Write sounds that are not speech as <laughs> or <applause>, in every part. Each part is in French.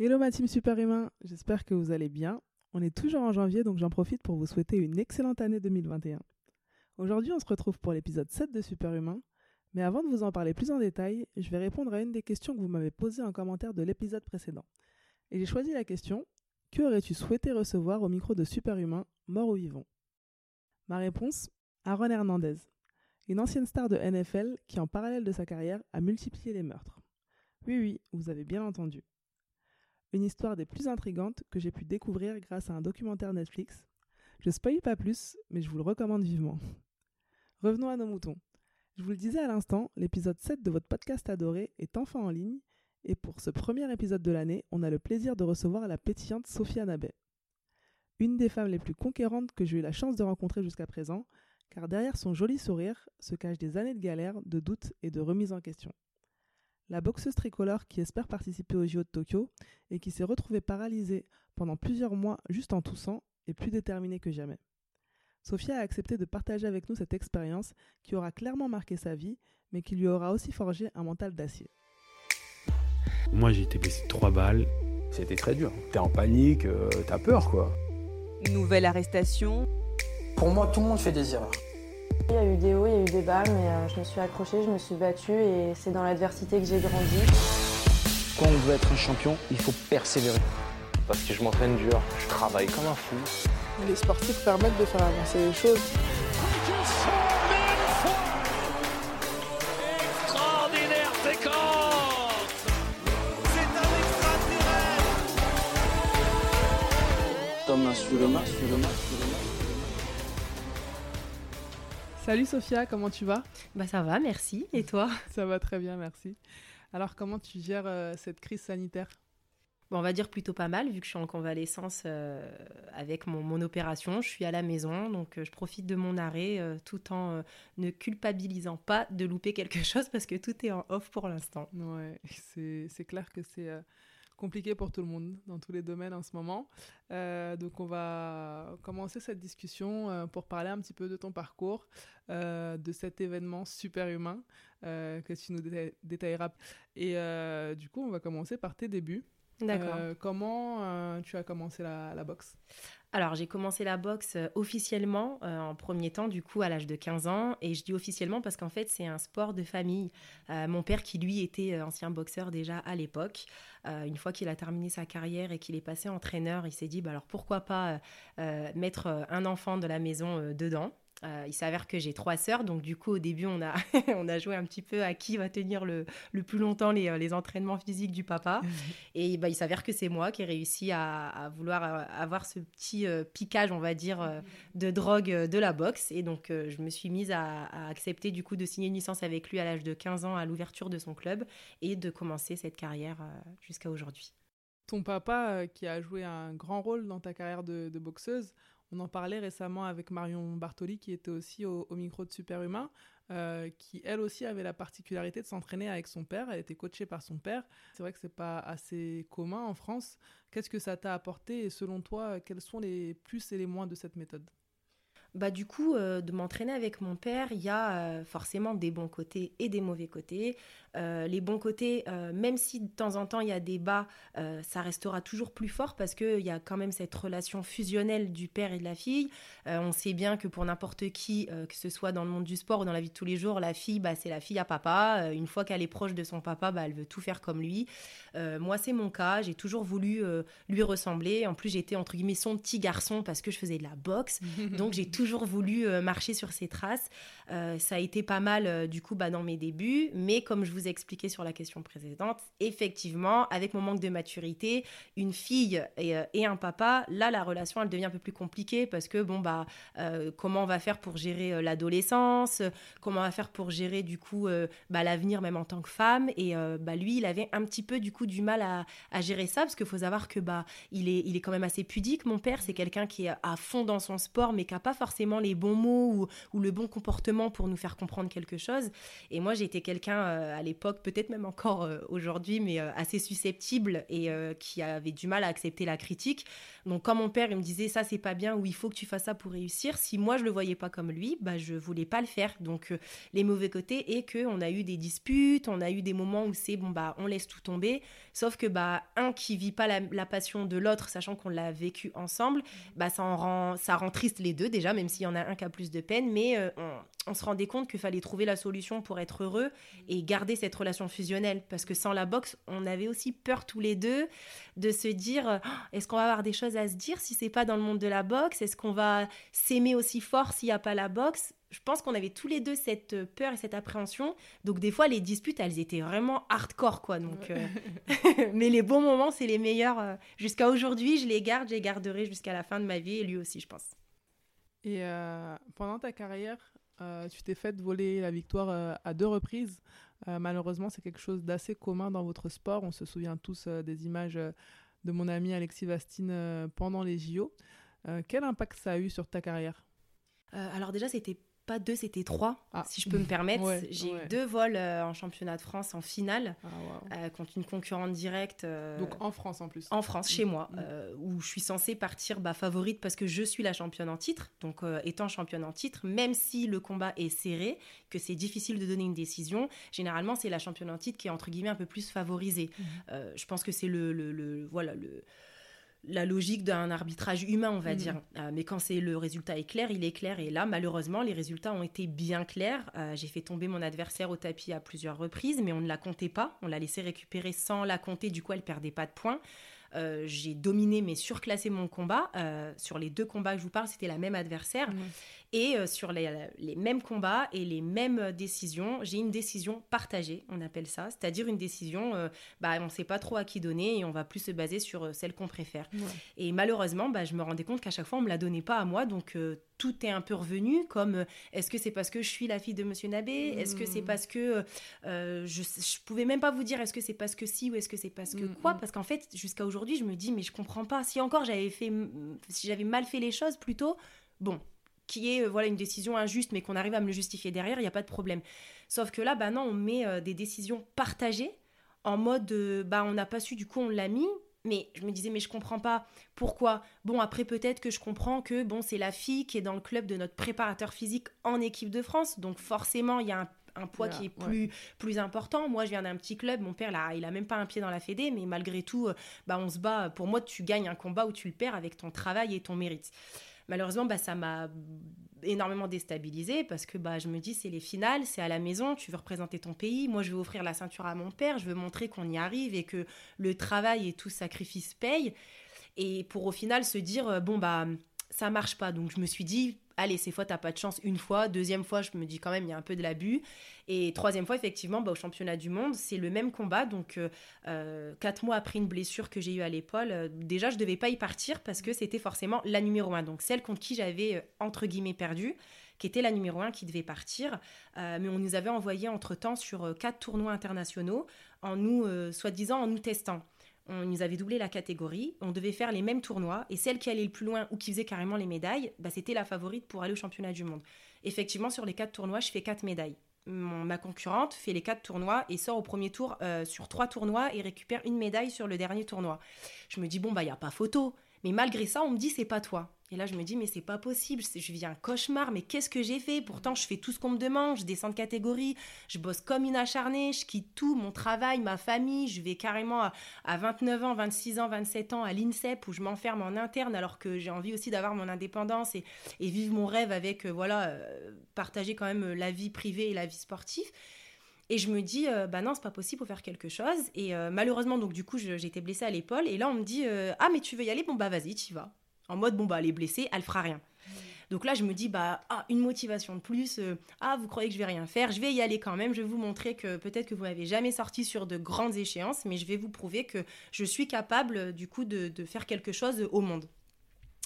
Hello ma team super humain, j'espère que vous allez bien. On est toujours en janvier donc j'en profite pour vous souhaiter une excellente année 2021. Aujourd'hui on se retrouve pour l'épisode 7 de Super Humain, mais avant de vous en parler plus en détail, je vais répondre à une des questions que vous m'avez posées en commentaire de l'épisode précédent. Et j'ai choisi la question Que aurais-tu souhaité recevoir au micro de Super Humain, mort ou vivant? Ma réponse Aaron Hernandez, une ancienne star de NFL qui en parallèle de sa carrière a multiplié les meurtres. Oui oui, vous avez bien entendu une histoire des plus intrigantes que j'ai pu découvrir grâce à un documentaire Netflix. Je spoil pas plus, mais je vous le recommande vivement. <laughs> Revenons à nos moutons. Je vous le disais à l'instant, l'épisode 7 de votre podcast adoré est enfin en ligne, et pour ce premier épisode de l'année, on a le plaisir de recevoir la pétillante Sophia Nabet. Une des femmes les plus conquérantes que j'ai eu la chance de rencontrer jusqu'à présent, car derrière son joli sourire se cachent des années de galères, de doutes et de remise en question la boxeuse tricolore qui espère participer aux JO de Tokyo et qui s'est retrouvée paralysée pendant plusieurs mois juste en toussant est plus déterminée que jamais. Sophia a accepté de partager avec nous cette expérience qui aura clairement marqué sa vie, mais qui lui aura aussi forgé un mental d'acier. Moi j'ai été blessé trois balles. C'était très dur. T'es en panique, euh, t'as peur quoi. Nouvelle arrestation. Pour moi, tout le monde fait des erreurs. Il y a eu des hauts, il y a eu des bas, mais euh, je me suis accrochée, je me suis battue et c'est dans l'adversité que j'ai grandi. Quand on veut être un champion, il faut persévérer. Parce que je m'entraîne dur, je travaille comme un fou. Les sportifs permettent de faire avancer les choses. Extraordinaire séquence C'est un extraterrestre Thomas sur le match, Salut Sophia, comment tu vas? Bah ça va, merci. Et toi? <laughs> Ça va très bien, merci. Alors comment tu gères euh, cette crise sanitaire? Bon, on va dire plutôt pas mal, vu que je suis en convalescence euh, avec mon, mon, opération. Je suis à la maison, donc euh, je profite de mon arrêt tout en ne culpabilisant pas de louper quelque <laughs> chose parce que tout est en off pour l'instant. Ouais, c'est clair que c'est compliqué pour tout le monde dans tous les domaines en ce moment. Euh, donc on va commencer cette discussion euh, pour parler un petit peu de ton parcours, euh, de cet événement super humain que tu nous déta détailleras. Et du coup, on va commencer par tes débuts. D'accord. Euh, comment euh, tu as commencé la, la boxe? Alors, j'ai commencé la boxe euh, officiellement euh, en premier temps, du coup, à l'âge de 15 ans. Et je dis officiellement parce qu'en fait, c'est un sport de famille. Mon père, qui lui était ancien boxeur déjà à l'époque, une fois qu'il a terminé sa carrière et qu'il est passé entraîneur, il s'est dit, bah, alors pourquoi pas mettre un enfant de la maison dedans? Euh, il s'avère que j'ai trois sœurs, donc du coup au début on a, <laughs> on a joué un petit peu à qui va tenir le, le plus longtemps les, les, entraînements physiques du papa. <laughs> Et bah, il s'avère que c'est moi qui ai réussi à, à, vouloir euh, avoir ce petit euh, piquage, on va dire, euh, de drogue euh, de la boxe. Et donc euh, je me suis mise à, à, accepter du coup de signer une licence avec lui à l'âge de 15 ans à l'ouverture de son club et de commencer cette carrière euh, jusqu'à aujourd'hui. Ton papa euh, qui a joué un grand rôle dans ta carrière de, de boxeuse, on en parlait récemment avec Marion Bartoli, qui était aussi au, micro de Superhumain, euh, qui elle aussi avait la particularité de s'entraîner avec son père. Elle était coachée par son père. C'est vrai que c'est pas assez commun en France. Qu'est-ce que ça t'a apporté et selon toi, quels sont les plus et les moins de cette méthode? Bah, du coup, euh, de m'entraîner avec mon père, il y a euh, forcément des bons côtés et des mauvais côtés. Euh, les bons côtés, même si de temps en temps il y a des bas, ça restera toujours plus fort parce qu'il y a quand même cette relation fusionnelle du père et de la fille. On sait bien que pour n'importe qui, que ce soit dans le monde du sport ou dans la vie de tous les jours, la fille, bah, c'est la fille à papa. Une fois qu'elle est proche de son papa, bah, elle veut tout faire comme lui. Moi, c'est mon cas. J'ai toujours voulu lui ressembler. En plus, j'étais entre guillemets son petit garçon parce que je faisais de la boxe. <laughs> Donc, j'ai toujours voulu euh, marcher sur ses traces. Euh, ça a été pas mal, euh, du coup, bah, dans mes débuts. Mais comme je vous ai expliqué sur la question précédente, effectivement, avec mon manque de maturité, une fille et, un papa, là, la relation, elle devient un peu plus compliquée parce que, bon, bah, comment on va faire pour gérer l'adolescence? Comment on va faire pour gérer, du coup, bah, l'avenir, même en tant que femme? Et bah, lui, il avait un petit peu, du coup, du mal à, gérer ça parce qu'il faut savoir que, bah, il est, il est quand même assez pudique. Mon père, c'est quelqu'un qui est à fond dans son sport, mais qui n'a pas forcément forcément les bons mots ou, ou le bon comportement pour nous faire comprendre quelque chose. Et moi, j'étais quelqu'un euh, à l'époque, peut-être même encore euh, aujourd'hui, mais euh, assez susceptible et qui avait du mal à accepter la critique. Donc, quand mon père il me disait ça, c'est pas bien ou il faut que tu fasses ça pour réussir, si moi je le voyais pas comme lui, bah je voulais pas le faire. Donc, les mauvais côtés et que on a eu des disputes, on a eu des moments où c'est bon bah on laisse tout tomber. Sauf que bah un qui vit pas la, la passion de l'autre, sachant qu'on l'a vécu ensemble, bah ça en rend ça rend triste les deux déjà, même s'il y en a un qui a plus de peine. Mais euh, on, on se rendait compte qu'il fallait trouver la solution pour être heureux et garder cette relation fusionnelle. Parce que sans la boxe, on avait aussi peur tous les deux de se dire Oh, est-ce qu'on va avoir des choses à se dire si c'est pas dans le monde de la boxe? Est-ce qu'on va s'aimer aussi fort s'il n'y a pas la boxe? Je pense qu'on avait tous les deux cette euh, peur et cette appréhension. Donc des fois, les disputes, elles étaient vraiment hardcore, quoi. Donc, euh, <laughs> <laughs> mais les bons moments, c'est les meilleurs. Jusqu'à aujourd'hui, je les garde, je les garderai jusqu'à la fin de ma vie et lui aussi, je pense. Et euh, pendant ta carrière, euh, tu t'es fait voler la victoire euh, à deux reprises. Malheureusement, c'est quelque chose d'assez commun dans votre sport. On se souvient tous des images de mon ami Alexis Vastine pendant les JO. Quel impact ça a eu sur ta carrière? Alors déjà, c'était pas deux, c'était trois, Ah. si je peux me <laughs> permettre. Ouais, J'ai ouais. eu deux vols euh, en championnat de France en finale Ah, euh, contre une concurrente directe. euh, Donc en France en plus. en France, chez moi, Mm. où je suis censée partir bah, favorite parce que je suis la championne en titre. Donc, étant championne en titre, même si le combat est serré, que c'est difficile de donner une décision, généralement, c'est la championne en titre qui est entre guillemets un peu plus favorisée. Euh, je pense que c'est le, le- le- voilà le la logique d'un arbitrage humain, on va Mhm. dire. Euh, mais quand c'est le résultat est clair, il est clair. Et là, malheureusement, les résultats ont été bien clairs. Euh, J'ai fait tomber mon adversaire au tapis à plusieurs reprises, mais on ne la comptait pas. On l'a laissé récupérer sans la compter. Du coup, elle perdait pas de points. Euh, J'ai dominé, mais surclassé mon combat. Euh, sur les deux combats que je vous parle, c'était la même adversaire. Et euh, sur les, les mêmes combats et les mêmes décisions, j'ai une décision partagée, on appelle ça. C'est-à-dire une décision, bah, on ne sait pas trop à qui donner et on va plus se baser sur celle qu'on préfère. Ouais. Et malheureusement, bah, je me rendais compte qu'à chaque fois, on me la donnait pas à moi. Donc, tout est un peu revenu. Comme, euh, est-ce que c'est parce que je suis la fille de Monsieur Nabé? Est-ce que c'est Mm. parce que... euh, je ne pouvais même pas vous dire est-ce que c'est parce que si ou est-ce que c'est parce que Mm, quoi? mm. Parce qu'en fait, jusqu'à aujourd'hui, je me dis, mais je comprends pas. Si encore j'avais fait... Si j'avais mal fait les choses plutôt, bon, qui est euh, voilà une décision injuste, mais qu'on arrive à me le justifier derrière, il n'y a pas de problème. Sauf que là, bah non, on met euh, des décisions partagées en mode, euh, bah on n'a pas su, du coup on l'a mis. Mais je me disais, mais je comprends pas pourquoi. Bon, après peut-être que je comprends que bon, c'est la fille qui est dans le club de notre préparateur physique en équipe de France, donc forcément il y a un un poids qui est ouais. plus, plus important. Moi, je viens d'un petit club. Mon père, là, il a même pas un pied dans la fédé, mais malgré tout, euh, bah, on se bat. Pour moi, tu gagnes un combat ou tu le perds avec ton travail et ton mérite. Malheureusement, bah, ça m'a énormément déstabilisée parce que bah, je me dis, c'est les finales, c'est à la maison, tu veux représenter ton pays. Moi, je veux offrir la ceinture à mon père, je veux montrer qu'on y arrive et que le travail et tout sacrifice paye. Et pour au final se dire, euh, bon, bah, ça marche pas. Donc, je me suis dit, allez, ces fois, t'as pas de chance une fois. Deuxième fois, je me dis quand même, il y a un peu de l'abus. Et troisième fois, effectivement, bah, au championnat du monde, c'est le même combat. Donc, euh, euh, quatre mois après une blessure que j'ai eue à l'épaule, euh, déjà, je devais pas y partir parce que c'était forcément la numéro un. Donc, celle contre qui j'avais, entre guillemets, perdu, qui était la numéro un qui devait partir. Mais on nous avait envoyé entre-temps sur quatre tournois internationaux, en nous, soi-disant, en nous testant. On nous avait doublé la catégorie, on devait faire les mêmes tournois, et celle qui allait le plus loin ou qui faisait carrément les médailles, bah, c'était la favorite pour aller au championnat du monde. Effectivement, sur les quatre tournois, je fais quatre médailles. Ma concurrente fait les quatre tournois et sort au premier tour euh, sur trois tournois et récupère une médaille sur le dernier tournoi. Je me dis, bon, bah, il n'y a pas photo. Mais malgré ça, on me dit, c'est pas toi. Et là, je me dis, mais c'est pas possible, je vis un cauchemar, mais qu'est-ce que j'ai fait? Pourtant, je fais tout ce qu'on me demande, je descends de catégorie, je bosse comme une acharnée, je quitte tout, mon travail, ma famille, je vais carrément à, à 29 ans, 26 ans, 27 ans à l'INSEP où je m'enferme en interne alors que j'ai envie aussi d'avoir mon indépendance et, vivre mon rêve avec, euh, voilà, euh, partager quand même euh, la vie privée et la vie sportive. Et je me dis, euh, bah non, c'est pas possible, faut faire quelque chose. Et malheureusement, donc du coup, j'étais blessée à l'épaule. Et là, on me dit, ah, mais tu veux y aller? Bon, bah vas-y, tu vas. En mode, bon, bah elle est blessée, elle fera rien. Donc là, je me dis, bah, ah, une motivation de plus. euh, ah, vous croyez que je vais rien faire Je vais y aller quand même. Je vais vous montrer que peut-être que vous m'avez jamais sorti sur de grandes échéances, mais je vais vous prouver que je suis capable, du coup, de faire quelque chose au monde.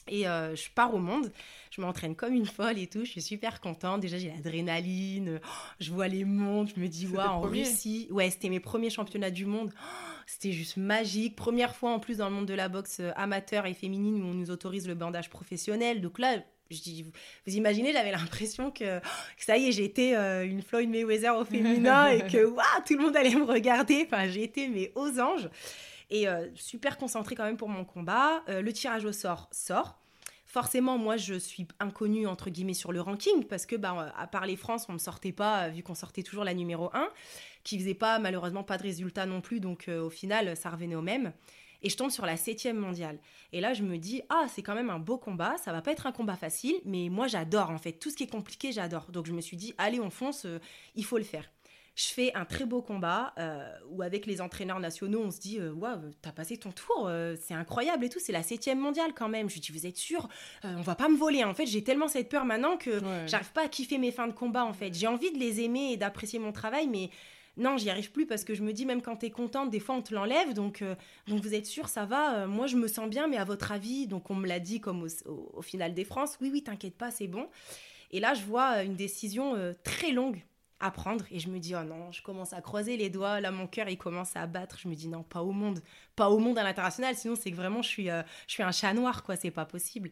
Et euh, je pars au monde, je m'entraîne comme une folle et tout, je suis super contente. Déjà, j'ai l'adrénaline, je vois les mondes, je me dis, waouh, en premiers Russie. Ouais, c'était mes premiers championnats du monde. Oh, C'était juste magique. Première fois en plus dans le monde de la boxe euh, amateur et féminine où on nous autorise le bandage professionnel. Donc là, je dis, vous imaginez, j'avais l'impression que, que ça y est, j'étais euh, une Floyd Mayweather au féminin et que <laughs> waouh, tout le monde allait me regarder. Enfin, été mais aux anges et euh, super concentrée quand même pour mon combat. Euh, le tirage au sort sort. Forcément, moi, je suis inconnue entre guillemets sur le ranking parce que, bah, à part les France, on me sortait pas vu qu'on sortait toujours la numéro 1, qui faisait pas malheureusement pas de résultat non plus. Donc, au final, ça revenait au même et je tombe sur la septième mondiale. Et là, je me dis, ah, c'est quand même un beau combat, ça va pas être un combat facile, mais moi, j'adore, en fait, tout ce qui est compliqué, j'adore. Donc, je me suis dit, allez, on fonce, il faut le faire. Je fais un très beau combat euh, où avec les entraîneurs nationaux, on se dit euh, waouh, t'as passé ton tour, c'est incroyable et tout. C'est la septième mondiale quand même. Je lui dis vous êtes sûr On va pas me voler. En fait, j'ai tellement cette peur maintenant que j'arrive pas à kiffer mes fins de combat. En fait, j'ai envie de les aimer et d'apprécier mon travail, mais non, j'y arrive plus parce que je me dis, même quand tu es contente, des fois on te l'enlève. Donc, euh, donc vous êtes sûr, ça va. Euh, moi, je me sens bien, mais à votre avis, donc on me l'a dit comme au, final des France, oui, oui, t'inquiète pas, c'est bon. Et là, je vois euh, une décision très longue à prendre et je me dis, oh non, je commence à croiser les doigts. Là, mon cœur, il commence à battre. Je me dis, non, pas au monde, pas au monde à l'international. Sinon, c'est que vraiment, je suis, je suis un chat noir, quoi, c'est pas possible.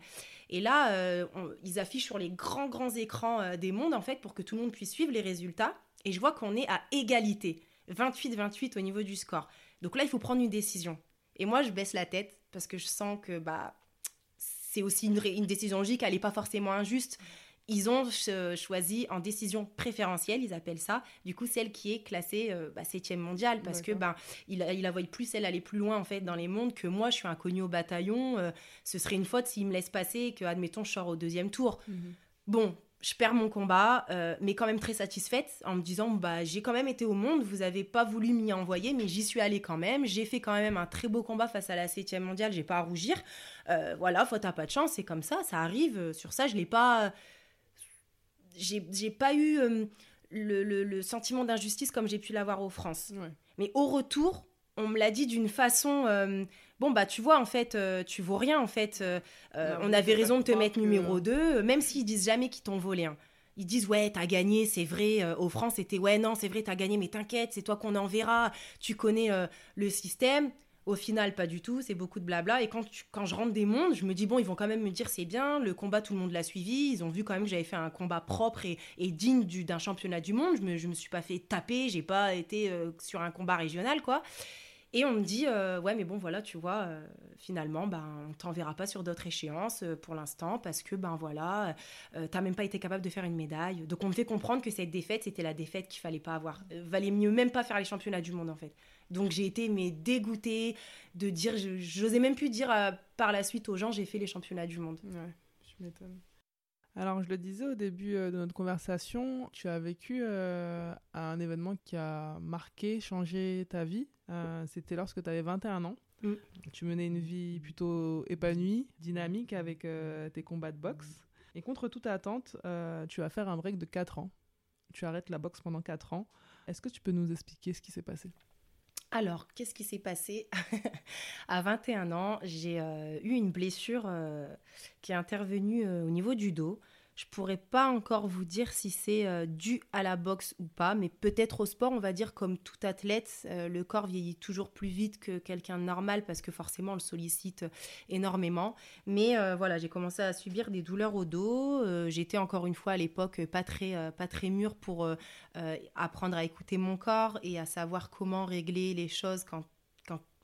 Et là, ils affichent sur les grands, grands écrans des mondes, en fait, pour que tout le monde puisse suivre les résultats. Et je vois qu'on est à égalité, 28-28 au niveau du score. Donc là, il faut prendre une décision. Et moi, je baisse la tête parce que je sens que bah, c'est aussi une, une, décision logique, elle n'est pas forcément injuste. Ils ont choisi en décision préférentielle, ils appellent ça, du coup celle qui est classée euh, bah, 7 mondiale, parce que ben il, il la voit plus, elle aller plus loin en fait dans les mondes que moi, je suis inconnue au bataillon. Euh, ce serait une faute s'il me laisse passer et que, admettons, je sors au deuxième tour. Mhm. Bon, je perds mon combat, euh, mais quand même très satisfaite en me disant bah j'ai quand même été au monde, vous avez pas voulu m'y envoyer, mais j'y suis allée quand même. J'ai fait quand même un très beau combat face à la 7 mondiale, j'ai pas à rougir. Euh, voilà, faute à pas de chance, c'est comme ça, ça arrive. Sur ça, je l'ai pas. J'ai pas eu euh, le, sentiment d'injustice comme j'ai pu l'avoir aux France. Mais au retour, on me l'a dit d'une façon bon bah tu vois en fait euh, tu vaux rien en fait euh, euh, on avait raison de te mettre numéro 2 même s'ils disent jamais qu'ils t'ont volé un. ils disent ouais t'as gagné c'est vrai au France c'était ouais non c'est vrai t'as gagné mais t'inquiète c'est toi qu'on enverra tu connais le système au final, pas du tout, c'est beaucoup de blabla. Et quand, quand je rentre des mondes, je me dis, bon, ils vont quand même me dire, c'est bien, le combat, tout le monde l'a suivi. Ils ont vu quand même que j'avais fait un combat propre et, et digne d'un championnat du monde. Je me, je me suis pas fait taper, j'ai pas été sur un combat régional, quoi. Et on me dit, euh, ouais, mais bon, voilà, tu vois, euh, finalement, ben, on t'enverra pas sur d'autres échéances euh, pour l'instant parce que, ben voilà, t'as même pas été capable de faire une médaille. Donc on me fait comprendre que cette défaite, c'était la défaite qu'il fallait pas avoir. valait mieux même pas faire les championnats du monde, en fait. Donc j'ai été, mais dégoûtée de dire, j'osais même plus dire par la suite aux gens, j'ai fait les championnats du monde. Ouais, je m'étonne. Alors, je le disais au début de notre conversation, tu as vécu un événement qui a marqué, changé ta vie. Euh, c'était lorsque tu avais 21 ans. Mm. Tu menais une vie plutôt épanouie, dynamique avec euh, tes combats de boxe. Et contre toute attente, euh, tu vas faire un break de 4 ans. Tu arrêtes la boxe pendant 4 ans. Est-ce que tu peux nous expliquer ce qui s'est passé? Alors, qu'est-ce qui s'est passé <laughs> À 21 ans, j'ai eu une blessure qui est intervenue au niveau du dos. Je pourrais pas encore vous dire si c'est euh, dû à la boxe ou pas, mais peut-être au sport, on va dire comme tout athlète, euh, le corps vieillit toujours plus vite que quelqu'un normal parce que forcément on le sollicite énormément. Mais euh, voilà, j'ai commencé à subir des douleurs au dos. J'étais encore une fois à l'époque pas très pas très mûre pour apprendre à écouter mon corps et à savoir comment régler les choses quand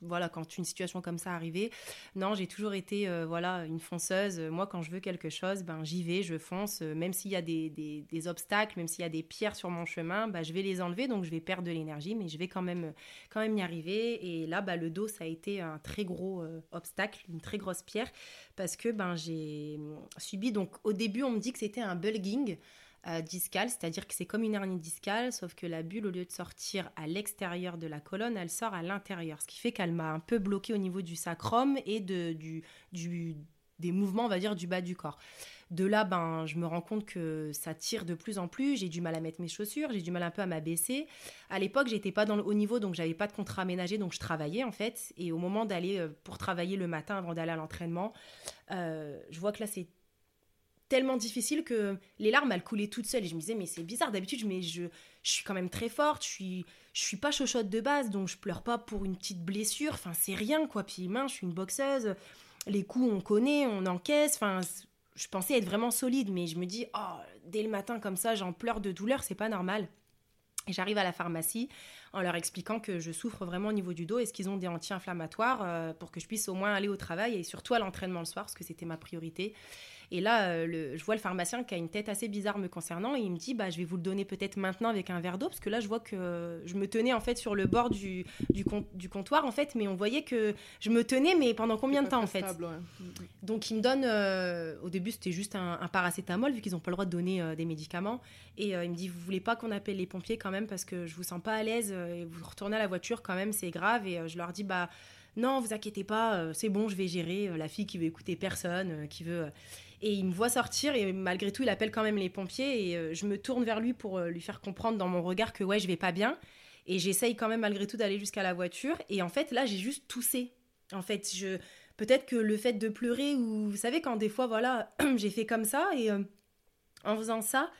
voilà, quand une situation comme ça arrivait. Non, j'ai toujours été euh, voilà une fonceuse. Moi, quand je veux quelque chose, ben j'y vais, je fonce. Même s'il y a des, obstacles, même s'il y a des pierres sur mon chemin, ben, je vais les enlever. Donc je vais perdre de l'énergie, mais je vais quand même quand même y arriver. Et là, ben, le dos, ça a été un très gros euh, obstacle, une très grosse pierre, parce que ben j'ai subi. Donc au début, on me dit que c'était un bulging. Euh, discale, c'est-à-dire que c'est comme une hernie discale, sauf que la bulle, au lieu de sortir à l'extérieur de la colonne, elle sort à l'intérieur, ce qui fait qu'elle m'a un peu bloqué au niveau du sacrum et de, du, du, des mouvements, on va dire, du bas du corps. De là, ben, je me rends compte que ça tire de plus en plus. J'ai du mal à mettre mes chaussures, j'ai du mal un peu à m'abaisser. À l'époque, j'étais pas dans le haut niveau, donc j'avais pas de contrat aménagé, donc je travaillais en fait. Et au moment d'aller euh, pour travailler le matin avant d'aller à l'entraînement, euh, je vois que là, c'est tellement difficile que les larmes elles coulaient toutes seules et je me disais mais c'est bizarre d'habitude mais je, suis quand même très forte je suis je suis pas chochotte de base donc je pleure pas pour une petite blessure enfin c'est rien quoi puis mince je suis une boxeuse les coups on connaît on encaisse enfin je pensais être vraiment solide, mais je me dis, oh, dès le matin comme ça, j'en pleure de douleur, c'est pas normal. Et j'arrive à la pharmacie en leur expliquant que je souffre vraiment au niveau du dos. Est-ce qu'ils ont des anti-inflammatoires euh, pour que je puisse au moins aller au travail et surtout à l'entraînement le soir, parce que c'était ma priorité. Et là, euh, le, je vois le pharmacien qui a une tête assez bizarre me concernant et il me dit bah, Je vais vous le donner peut-être maintenant avec un verre d'eau, parce que là, je vois que je me tenais en fait sur le bord du, du, du comptoir, en fait, mais on voyait que je me tenais, mais pendant combien de temps en fait? Stable, ouais. Donc, il me donne, euh, au début, c'était juste un, un paracétamol, vu qu'ils n'ont pas le droit de donner euh, des médicaments. Et il me dit, vous voulez pas qu'on appelle les pompiers quand même, parce que je vous sens pas à l'aise, et vous retournez à la voiture quand même, c'est grave. Et je leur dis, bah non, vous inquiétez pas, c'est bon, je vais gérer. La fille qui veut écouter personne, qui veut. Et il me voit sortir, et malgré tout, il appelle quand même les pompiers. Et euh, je me tourne vers lui pour euh, lui faire comprendre dans mon regard que ouais, je vais pas bien. Et j'essaye quand même malgré tout d'aller jusqu'à la voiture. Et en fait, là, j'ai juste toussé. En fait, je peut-être que le fait de pleurer ou vous savez quand des fois voilà, <clears throat> j'ai fait comme ça et euh, en faisant ça,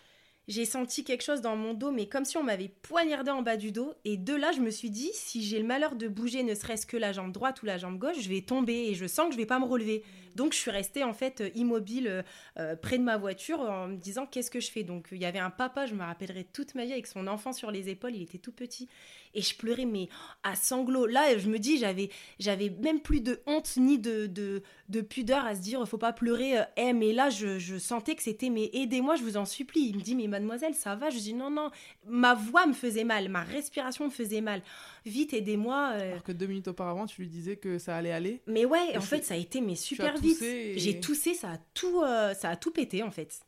j'ai senti quelque chose dans mon dos, mais comme si on m'avait poignardé en bas du dos. Et de là, je me suis dit, si j'ai le malheur de bouger ne serait-ce que la jambe droite ou la jambe gauche, je vais tomber et je sens que je vais pas me relever. Donc, je suis restée en fait euh, immobile euh, euh, près de ma voiture en me disant, qu'est-ce que je fais? Donc, il y avait un papa, je me rappellerai toute ma vie, avec son enfant sur les épaules, il était tout petit. Et je pleurais, mais à sanglots. Là, je me dis, j'avais, j'avais même plus de honte ni de, de, de pudeur à se dire, faut pas pleurer. euh, Eh, mais là, je, je sentais que c'était, mais aidez-moi, je vous en supplie. Il me dit, mais mademoiselle, ça va? Je dis, non, non, ma voix me faisait mal, ma respiration me faisait mal. Vite, aidez-moi. euh. Alors que deux minutes auparavant, tu lui disais que ça allait aller. Mais ouais, Et en fait, ça a été mais super toussé et- J'ai toussé, ça a tout, euh, ça a tout pété en fait.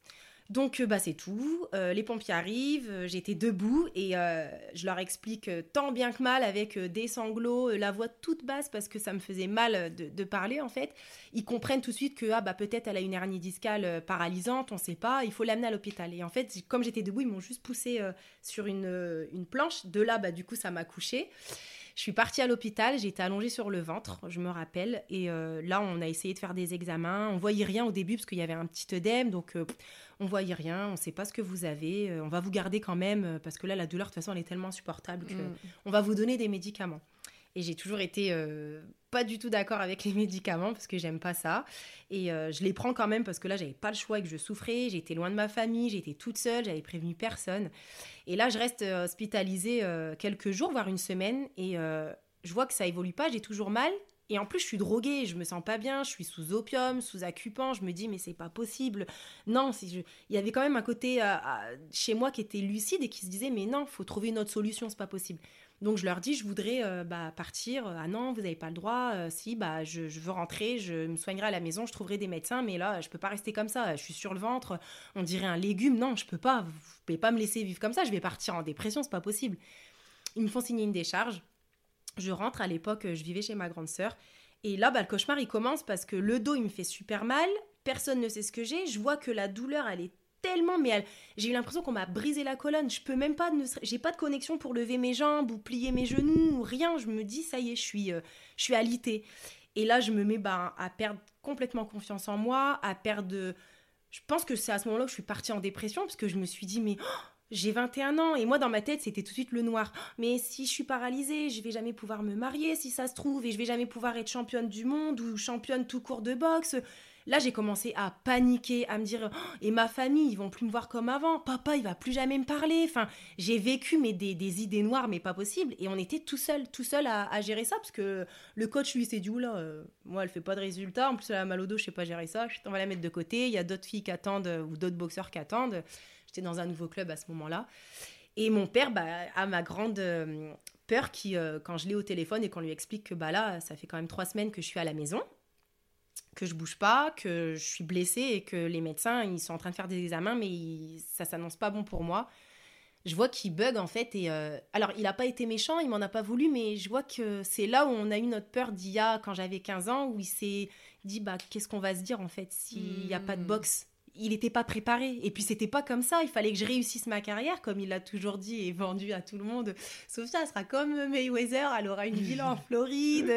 Donc euh, bah c'est tout. Euh, les pompiers arrivent, j'étais debout et euh, je leur explique tant bien que mal avec des sanglots, la voix toute basse parce que ça me faisait mal de, de parler en fait. Ils comprennent tout de suite que ah bah peut-être elle a une hernie discale paralysante, on sait pas, il faut l'amener à l'hôpital. Et en fait comme j'étais debout, ils m'ont juste poussé euh, sur une, une planche. De là bah du coup ça m'a couché. Je suis partie à l'hôpital, j'ai été allongée sur le ventre, je me rappelle. Et euh, là, on a essayé de faire des examens. On voyait rien au début parce qu'il y avait un petit œdème, donc euh, on voyait rien. On sait pas ce que vous avez. euh, on va vous garder quand même euh, parce que là, la douleur, de toute façon, elle est tellement insupportable que Mm. on va vous donner des médicaments. Et j'ai toujours été euh, pas du tout d'accord avec les <laughs> médicaments parce que j'aime pas ça. Et euh, je les prends quand même parce que là, j'avais pas le choix et que je souffrais. J'étais loin de ma famille, j'étais toute seule, j'avais prévenu personne. Et là, je reste euh, hospitalisée quelques jours, voire une semaine. Et je vois que ça évolue pas, j'ai toujours mal. Et en plus, je suis droguée, je me sens pas bien, je suis sous opium, sous accupant. Je me dis, mais c'est pas possible. Non, je... il y avait quand même un côté chez moi qui était lucide et qui se disait, mais non, faut trouver une autre solution, c'est pas possible. Donc je leur dis, je voudrais euh, bah, partir. Ah non, vous n'avez pas le droit. Euh, si, bah, je, je veux rentrer, je me soignerai à la maison, je trouverai des médecins, mais là, je peux pas rester comme ça. Je suis sur le ventre, on dirait un légume. Non, je peux pas. Vous pouvez pas me laisser vivre comme ça. Je vais partir en dépression, c'est pas possible. Ils me font signer une décharge. Je rentre. À l'époque, je vivais chez ma grande sœur. Et là, bah, le cauchemar, il commence parce que le dos, il me fait super mal. Personne ne sait ce que j'ai. Je vois que la douleur, elle est tellement, mais elle- j'ai eu l'impression qu'on m'a brisé la colonne. Je peux même pas, j'ai pas de connexion pour lever mes jambes ou plier mes genoux ou rien. Je me dis, ça y est, je suis, euh, je suis. Et là, je me mets bah, à perdre complètement confiance en moi, à perdre. Je pense que c'est à ce moment-là que je suis partie en dépression parce que je me suis dit, mais oh, j'ai 21 ans et moi dans ma tête c'était tout de suite le noir. Mais si je suis paralysée, je vais jamais pouvoir me marier si ça se trouve et je vais jamais pouvoir être championne du monde ou championne tout court de boxe. Là, j'ai commencé à paniquer, à me dire Oh, et ma famille, ils vont plus me voir comme avant. Papa, il va plus jamais me parler. Enfin, j'ai vécu mais des, idées noires, mais pas possible. Et on était tout seul, tout seul à, à gérer ça parce que le coach lui s'est dit oula, euh, moi elle fait pas de résultats. En plus elle a mal au dos, je sais pas gérer ça. On va la mettre de côté. Il y a d'autres filles qui attendent euh, ou d'autres boxeurs qui attendent. J'étais dans un nouveau club à ce moment-là. Et mon père, bah, a ma grande euh, peur qui, quand je l'ai au téléphone et qu'on lui explique que bah là, ça fait quand même trois semaines que je suis à la maison, que je bouge pas, que je suis blessée et que les médecins, ils sont en train de faire des examens, mais ils- ça s'annonce pas bon pour moi. Je vois qu'il bug en fait et euh, alors il a pas été méchant, il m'en a pas voulu, mais je vois que c'est là où on a eu notre peur d'il y a quand j'avais 15 ans où il s'est dit bah qu'est-ce qu'on va se dire en fait s'il y a pas de Hmm. boxe? Il n'était pas préparé. Et puis, c'était pas comme ça. Il fallait que je réussisse ma carrière, comme il l'a toujours dit et vendu à tout le monde. Sophia sera comme Mayweather, elle aura une villa en <laughs> Floride.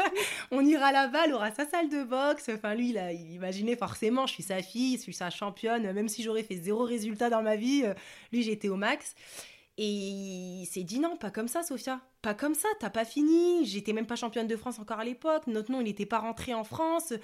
<laughs> On ira là-bas, elle aura sa salle de boxe. Enfin, lui, il, a, il imaginait forcément, je suis sa fille, je suis sa championne. Même si j'aurais fait zéro résultat dans ma vie, euh, lui, j'étais au max. Et il s'est dit non, pas comme ça, Sophia. Pas comme ça, t'as pas fini. J'étais même pas championne de France encore à l'époque. Notre nom, il n'était pas rentré en France.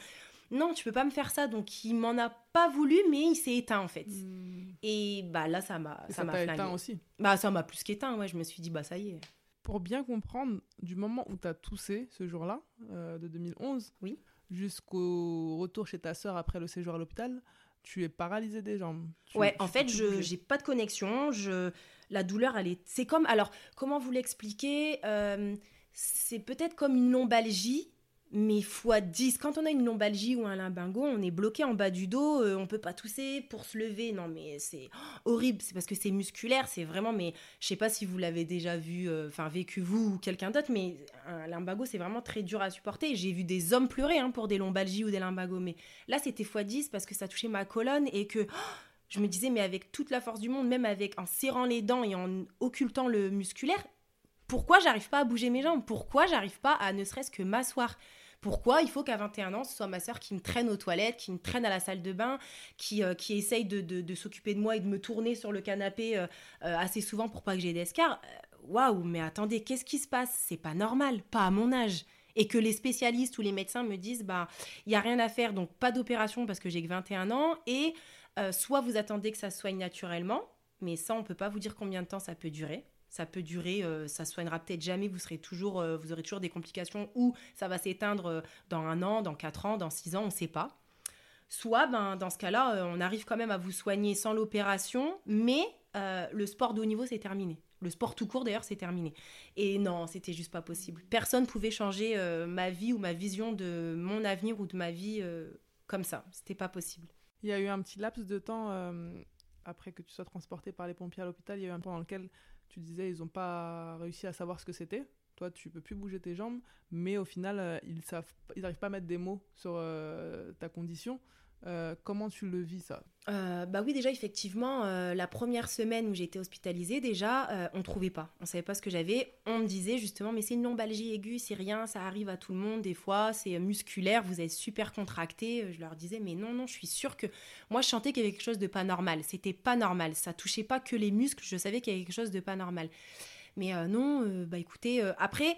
Non, tu peux pas me faire ça. Donc il m'en a pas voulu, mais il s'est éteint en fait. Hmm. Et bah là, ça m'a ça m'a éteint aussi. Bah ça m'a plus qu'éteint, ouais. Je me suis dit, bah ça y est. Pour bien comprendre, du moment où tu as toussé ce jour-là, euh, de 2011, Oui. jusqu'au retour chez ta sœur après le séjour à l'hôpital, tu es paralysé des jambes. Tu- Ouais, tu en fait, je j'ai pas de connexion. Je la douleur, elle est. C'est comme alors comment vous l'expliquer Euh, C'est peut-être comme une lombalgie, mais fois 10. Quand on a une lombalgie ou un limbago, on est bloqué en bas du dos, euh, on peut pas tousser pour se lever. Non, mais c'est horrible. C'est parce que c'est musculaire. C'est vraiment. Mais je sais pas si vous l'avez déjà vu, euh, enfin vécu vous ou quelqu'un d'autre, mais un limbago, c'est vraiment très dur à supporter. J'ai vu des hommes pleurer hein, pour des lombalgies ou des limbagos, mais Là, c'était x10 parce que ça touchait ma colonne et que oh, je me disais, mais avec toute la force du monde, même avec en serrant les dents et en occultant le musculaire, pourquoi j'arrive pas à bouger mes jambes? Pourquoi j'arrive pas à ne serait-ce que m'asseoir? Pourquoi il faut qu'à 21 ans, ce soit ma sœur qui me traîne aux toilettes, qui me traîne à la salle de bain, qui, euh, qui essaye de, de- s'occuper de moi et de me tourner sur le canapé euh, euh, assez souvent pour pas que j'ai d'escar Waouh, mais attendez, qu'est-ce qui se passe? C'est pas normal, pas à mon âge. Et que les spécialistes ou les médecins me disent, bah, il y a rien à faire, donc pas d'opération parce que j'ai que 21 ans, et soit vous attendez que ça soigne naturellement, mais ça, on peut pas vous dire combien de temps ça peut durer. Ça peut durer, euh, ça soignera peut-être jamais, vous, serez toujours, euh, vous aurez toujours des complications ou ça va s'éteindre euh, dans un an, dans quatre ans, dans six ans, on ne sait pas. Soit, ben, dans ce cas-là, euh, on arrive quand même à vous soigner sans l'opération, mais le sport de haut niveau, c'est terminé. Le sport tout court, d'ailleurs, c'est terminé. Et non, c'était juste pas possible. Personne pouvait changer ma vie ou ma vision de mon avenir ou de ma vie comme ça. C'était pas possible. Il y a eu un petit laps de temps après que tu sois transporté par les pompiers à l'hôpital. Il y a eu un temps dans lequel tu disais ils n'ont pas réussi à savoir ce que c'était. Toi, tu peux plus bouger tes jambes, mais au final, euh, ils savent, ils n'arrivent pas à mettre des mots sur euh, ta condition. Euh, comment tu le vis ça? Euh, bah oui, déjà, effectivement, euh, la première semaine où j'ai été hospitalisée, déjà, on trouvait pas. On savait pas ce que j'avais. On me disait justement, mais c'est une lombalgie aiguë, c'est rien, ça arrive à tout le monde des fois, c'est musculaire, vous êtes super contracté. Je leur disais, mais non, non, je suis sûre que. Moi, je sentais qu'il y avait quelque chose de pas normal. C'était pas normal. Ça touchait pas que les muscles, je savais qu'il y avait quelque chose de pas normal. Mais non, bah écoutez, après.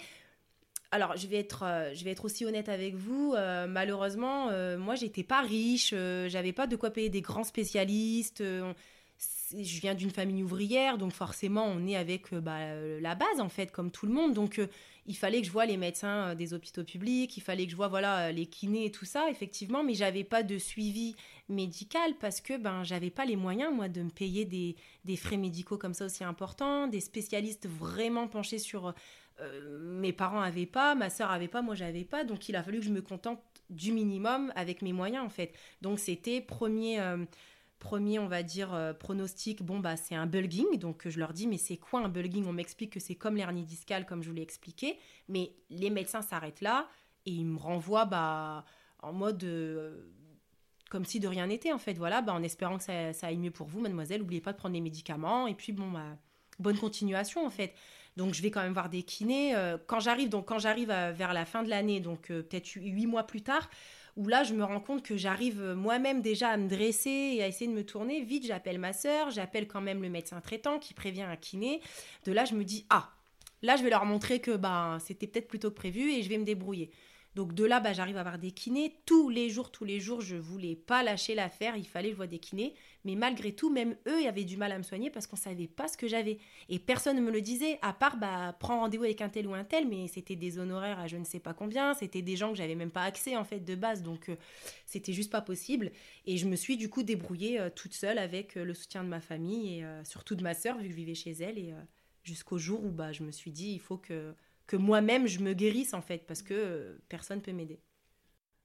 Alors, je vais être, euh, je vais être aussi honnête avec vous. euh, malheureusement, euh, moi, j'étais pas riche, euh, j'avais pas de quoi payer des grands spécialistes. je viens d'une famille ouvrière, donc forcément, on est avec bah, la base en fait, comme tout le monde. Donc, il fallait que je voie les médecins des hôpitaux publics, il fallait que je voie les kinés et tout ça, effectivement. Mais j'avais pas de suivi médical parce que ben j'avais pas les moyens moi de me payer des, des frais médicaux comme ça aussi importants, des spécialistes vraiment penchés sur mes parents avaient pas, ma sœur avait pas, moi j'avais pas, donc il a fallu que je me contente du minimum avec mes moyens en fait. Donc c'était premier, euh, premier on va dire euh, pronostic. Bon bah c'est un bulging, donc euh, je leur dis mais c'est quoi un bulging On m'explique que c'est comme l'hernie discale comme je vous l'ai expliqué, mais les médecins s'arrêtent là et ils me renvoient bah en mode euh, comme si de rien n'était en fait. Voilà, bah, en espérant que ça, ça aille mieux pour vous, mademoiselle. N'oubliez pas de prendre les médicaments et puis bon bah bonne continuation en fait. Donc je vais quand même voir des kinés. Euh, quand j'arrive, donc quand j'arrive euh, vers la fin de l'année, donc euh, peut-être huit mois plus tard, où là je me rends compte que j'arrive moi-même déjà à me dresser et à essayer de me tourner. Vite, j'appelle ma sœur, j'appelle quand même le médecin traitant qui prévient un kiné. De là, je me dis ah, là je vais leur montrer que bah c'était peut-être plutôt que prévu et je vais me débrouiller. Donc de là, bah, j'arrive à avoir des kinés tous les jours, tous les jours. Je voulais pas lâcher l'affaire, il fallait que je des kinés. Mais malgré tout, même eux, ils avaient du mal à me soigner parce qu'on savait pas ce que j'avais. Et personne ne me le disait, à part, bah, prends rendez-vous avec un tel ou un tel, mais c'était des honoraires à je ne sais pas combien, c'était des gens que j'avais même pas accès, en fait, de base, donc euh, c'était juste pas possible. Et je me suis, du coup, débrouillée euh, toute seule avec euh, le soutien de ma famille et euh, surtout de ma sœur, vu que je vivais chez elle, et jusqu'au jour où, bah, je me suis dit, il faut que, que moi-même, je me guérisse, en fait, parce que euh, personne peut m'aider.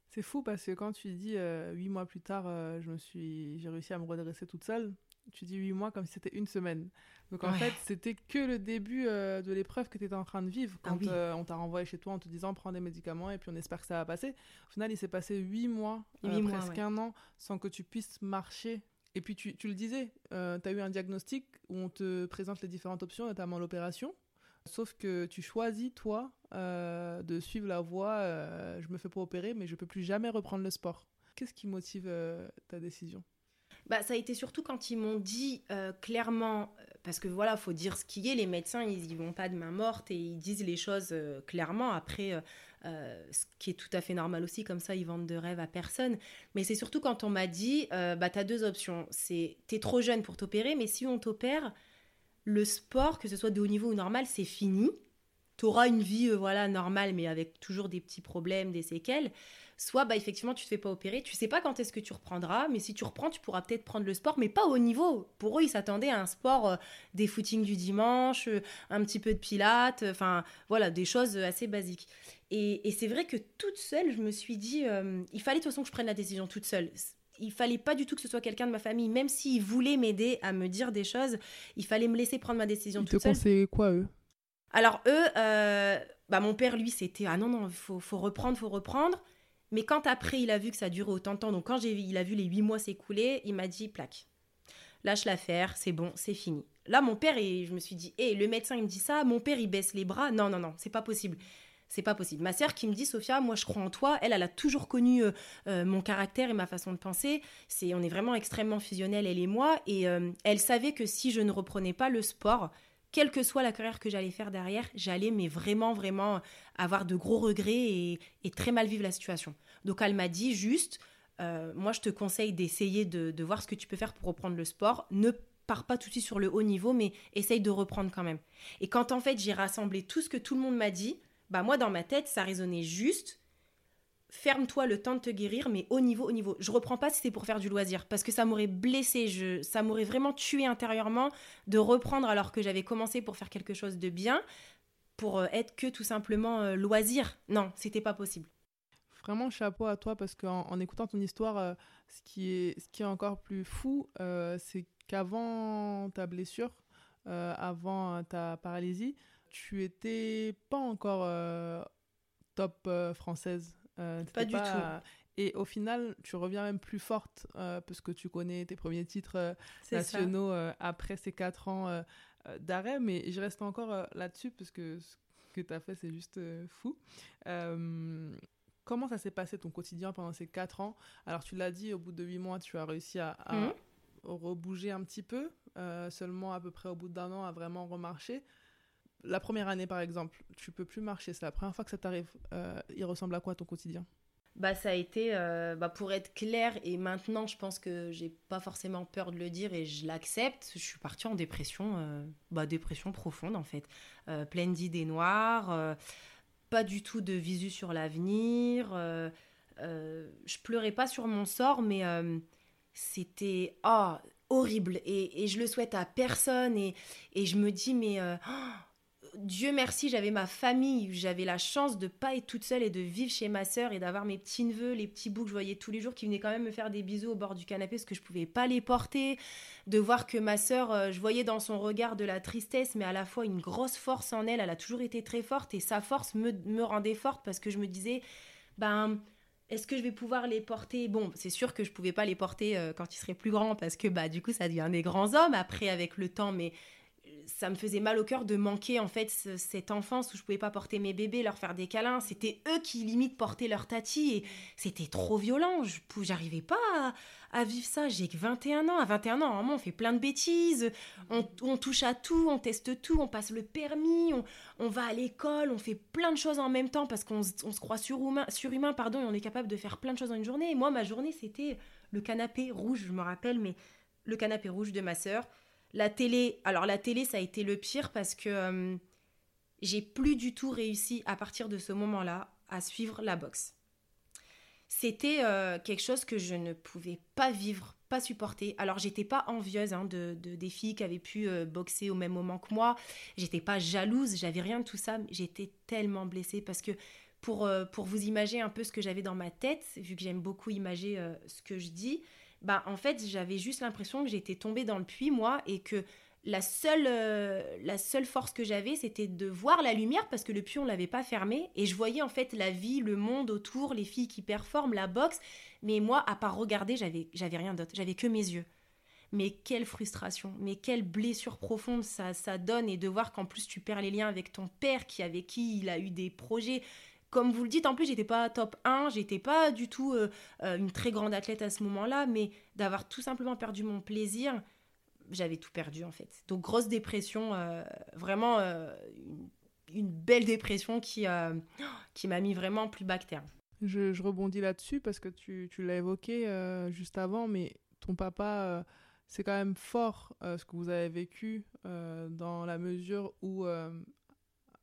C'est fou parce que quand tu dis euh, huit mois plus tard, euh, je me suis, j'ai réussi à me redresser toute seule. Tu dis huit mois comme si c'était une semaine. Donc en Ouais. fait, c'était que le début euh, de l'épreuve que tu étais en train de vivre Ah quand oui. euh, on t'a renvoyé chez toi en te disant prends des médicaments et puis on espère que ça va passer. Au final, il s'est passé huit mois, Huit mois, presque ouais. un an, sans que tu puisses marcher. Et puis tu, tu le disais, tu as eu un diagnostic où on te présente les différentes options, notamment l'opération. Sauf que tu choisis, toi, euh, de suivre la voie euh, je me fais pas opérer, mais je peux plus jamais reprendre le sport. Qu'est-ce qui motive euh, ta décision? Bah, ça a été surtout quand ils m'ont dit clairement, parce que voilà, faut dire ce qui est. Les médecins, ils y vont pas de main morte et ils disent les choses clairement. Après, ce qui est tout à fait normal aussi, comme ça, ils vendent de rêve à personne. Mais c'est surtout quand on m'a dit, bah, tu as deux options. C'est, t'es trop jeune pour t'opérer, mais si on t'opère, le sport, que ce soit de haut niveau ou normal, c'est fini. Tu auras une vie euh, voilà normale, mais avec toujours des petits problèmes, des séquelles. Soit, bah, effectivement, tu te fais pas opérer. Tu sais pas quand est-ce que tu reprendras, mais si tu reprends, tu pourras peut-être prendre le sport, mais pas au niveau. Pour eux, ils s'attendaient à un sport euh, des footings du dimanche, euh, un petit peu de pilates, enfin, voilà, des choses assez basiques. Et, et c'est vrai que toute seule, je me suis dit, il fallait de toute façon que je prenne la décision toute seule. Il fallait pas du tout que ce soit quelqu'un de ma famille, même s'ils voulaient m'aider à me dire des choses, il fallait me laisser prendre ma décision Ils te toute seule. conseillaient quoi, eux? Alors eux, euh, bah mon père lui c'était ah non non faut faut reprendre faut reprendre. Mais quand après il a vu que ça durait autant de temps, donc quand j'ai il a vu les huit mois s'écouler, il m'a dit plaque, lâche l'affaire, c'est bon, c'est fini. Là mon père et je me suis dit hé le médecin il me dit ça, mon père il baisse les bras, non non non c'est pas possible. C'est pas possible. Ma sœur qui me dit, Sophia, moi je crois en toi. Elle, elle a toujours connu euh, euh, mon caractère et ma façon de penser. C'est, on est vraiment extrêmement fusionnels, elle et moi. Et euh, elle savait que si je ne reprenais pas le sport, quelle que soit la carrière que j'allais faire derrière, j'allais mais vraiment, vraiment avoir de gros regrets et, très mal vivre la situation. Donc elle m'a dit juste, moi je te conseille d'essayer de, de voir ce que tu peux faire pour reprendre le sport. Ne pars pas tout de suite sur le haut niveau, mais essaye de reprendre quand même. Et quand en fait j'ai rassemblé tout ce que tout le monde m'a dit, bah moi dans ma tête ça résonnait juste. Ferme-toi le temps de te guérir, mais au niveau, au niveau. Je reprends pas si c'est pour faire du loisir, parce que ça m'aurait blessé, je, ça m'aurait vraiment tué intérieurement de reprendre alors que j'avais commencé pour faire quelque chose de bien, pour euh, être que tout simplement euh, loisir. Non, c'était pas possible. Vraiment chapeau à toi parce qu'en en écoutant ton histoire, euh, ce, qui est, ce qui est encore plus fou, c'est qu'avant ta blessure, avant ta paralysie, tu étais pas encore euh, top euh, française. Euh, Pas du Et au final, tu reviens même plus forte parce que tu connais tes premiers titres nationaux après ces quatre ans d'arrêt. Mais je reste encore là-dessus parce que ce que tu as fait, c'est juste fou. Comment ça s'est passé ton quotidien pendant ces quatre ans? Alors, tu l'as dit, au bout de huit mois, tu as réussi à, à Mhm. rebouger un petit peu, seulement à peu près au bout d'un an à vraiment remarcher. La première année, par exemple, tu peux plus marcher. C'est la première fois que ça t'arrive. Euh, il ressemble à quoi ton quotidien? Bah ça a été, euh, bah, pour être clair, et maintenant je pense que j'ai pas forcément peur de le dire et je l'accepte, je suis partie en dépression, euh, bah, dépression profonde en fait, pleine d'idées noires, pas du tout de visu sur l'avenir, je pleurais pas sur mon sort, mais c'était oh, horrible et, je le souhaite à personne et, je me dis mais... Dieu merci, j'avais ma famille, j'avais la chance de pas être toute seule et de vivre chez ma sœur et d'avoir mes petits neveux, les petits bouts que je voyais tous les jours qui venaient quand même me faire des bisous au bord du canapé parce que je pouvais pas les porter, de voir que ma sœur, euh, je voyais dans son regard de la tristesse mais à la fois une grosse force en elle, elle a toujours été très forte et sa force me, me rendait forte parce que je me disais ben est-ce que je vais pouvoir les porter? Bon, c'est sûr que je pouvais pas les porter euh, quand ils seraient plus grands parce que bah du coup ça devient des grands hommes après avec le temps mais ça me faisait mal au cœur de manquer en fait ce- cette enfance où je pouvais pas porter mes bébés, leur faire des câlins. C'était eux qui limite portaient leur tati et c'était trop violent. Je j'arrivais pas à, vivre ça. J'ai que 21 ans. À 21 ans, vraiment, on fait plein de bêtises. On, touche à tout, on teste tout, on passe le permis, on, va à l'école, on fait plein de choses en même temps parce qu'on se- on se croit surhumain, surhumain pardon, et on est capable de faire plein de choses en une journée. Et moi, ma journée, c'était le canapé rouge, je me rappelle, mais le canapé rouge de ma sœur. La télé, alors la télé, ça a été le pire parce que euh, j'ai plus du tout réussi à partir de ce moment-là à suivre la boxe. C'était euh, quelque chose que je ne pouvais pas vivre, pas supporter. Alors j'étais pas envieuse hein, de, de- des filles qui avaient pu euh, boxer au même moment que moi. J'étais pas jalouse, j'avais rien de tout ça. J'étais tellement blessée parce que pour, pour vous imaginer un peu ce que j'avais dans ma tête, vu que j'aime beaucoup imager ce que je dis, bah en fait j'avais juste l'impression que j'étais tombée dans le puits moi et que la seule, euh, la seule force que j'avais c'était de voir la lumière parce que le puits on l'avait pas fermé et je voyais en fait la vie, le monde autour, les filles qui performent, la boxe, mais moi à part regarder j'avais j'avais rien d'autre, j'avais que mes yeux. Mais quelle frustration, mais quelle blessure profonde ça, ça donne et de voir qu'en plus tu perds les liens avec ton père qui avec qui il a eu des projets. Comme vous le dites, en plus j'étais pas top 1, j'étais pas du tout euh, euh, une très grande athlète à ce moment-là, mais d'avoir tout simplement perdu mon plaisir, j'avais tout perdu en fait. Donc grosse dépression, euh, vraiment une, belle dépression qui, qui m'a mis vraiment plus bas que terre. Je, rebondis là-dessus parce que tu, tu l'as évoqué juste avant, mais ton papa, c'est quand même fort ce que vous avez vécu dans la mesure où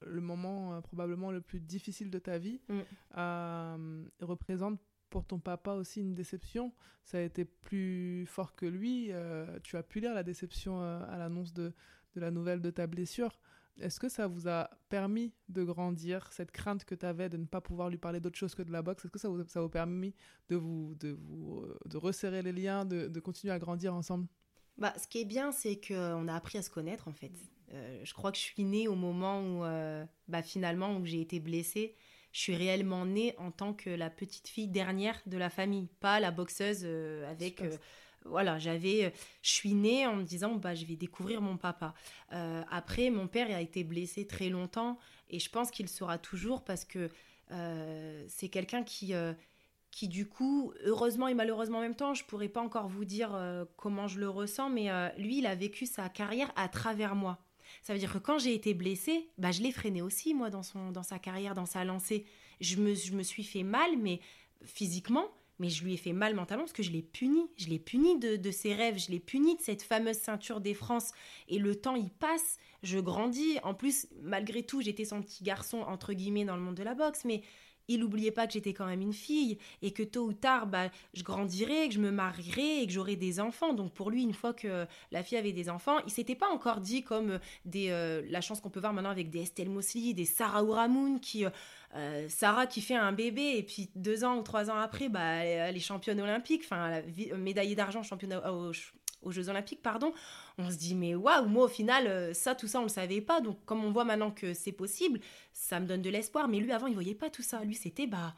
le moment euh, probablement le plus difficile de ta vie Mm. euh, représente pour ton papa aussi une déception. Ça a été plus fort que lui. euh, tu as pu lire la déception à l'annonce de, de la nouvelle de ta blessure. Est-ce que ça vous a permis de grandir, cette crainte que tu avais de ne pas pouvoir lui parler d'autre chose que de la boxe? Est-ce que ça vous, ça vous a permis de, vous, de, vous, de resserrer les liens, de, de continuer à grandir ensemble? Bah, ce qui est bien, c'est qu'on a appris à se connaître en fait. Euh, je crois que je suis née au moment où, euh, bah, finalement, où j'ai été blessée. Je suis réellement née en tant que la petite fille dernière de la famille, pas la boxeuse euh, avec. Euh, voilà, j'avais, euh, je suis née en me disant, bah, je vais découvrir mon papa. Euh, après, mon père a été blessé très longtemps et je pense qu'il sera toujours parce que euh, c'est quelqu'un qui, euh, qui du coup, heureusement et malheureusement en même temps, je pourrais pas encore vous dire euh, comment je le ressens, mais euh, lui, il a vécu sa carrière à travers moi. Ça veut dire que quand j'ai été blessée, bah, je l'ai freiné aussi, moi, dans, son, dans sa carrière, dans sa lancée. Je me, je me suis fait mal, mais physiquement, mais je lui ai fait mal mentalement parce que je l'ai puni. Je l'ai puni de, de ses rêves, je l'ai puni de cette fameuse ceinture des France. Et le temps, il passe, je grandis. En plus, malgré tout, j'étais son petit garçon, entre guillemets, dans le monde de la boxe, mais il n'oubliait pas que j'étais quand même une fille et que tôt ou tard, bah, je grandirais, que je me marierais et que j'aurais des enfants. Donc pour lui, une fois que la fille avait des enfants, il s'était pas encore dit comme des, euh, la chance qu'on peut voir maintenant avec des Estelle Mosley, des Sarah Ouramoun, qui, euh, euh, Sarah qui fait un bébé et puis deux ans ou trois ans après, bah, elle, est- championne olympique, enfin médaillée d'argent championne aux, aux Jeux Olympiques, pardon. On se dit mais waouh, moi au final, euh, ça, tout ça, on le savait pas. Donc comme on voit maintenant que c'est possible, ça me donne de l'espoir. Mais lui avant, il voyait pas tout ça. Lui, c'était bah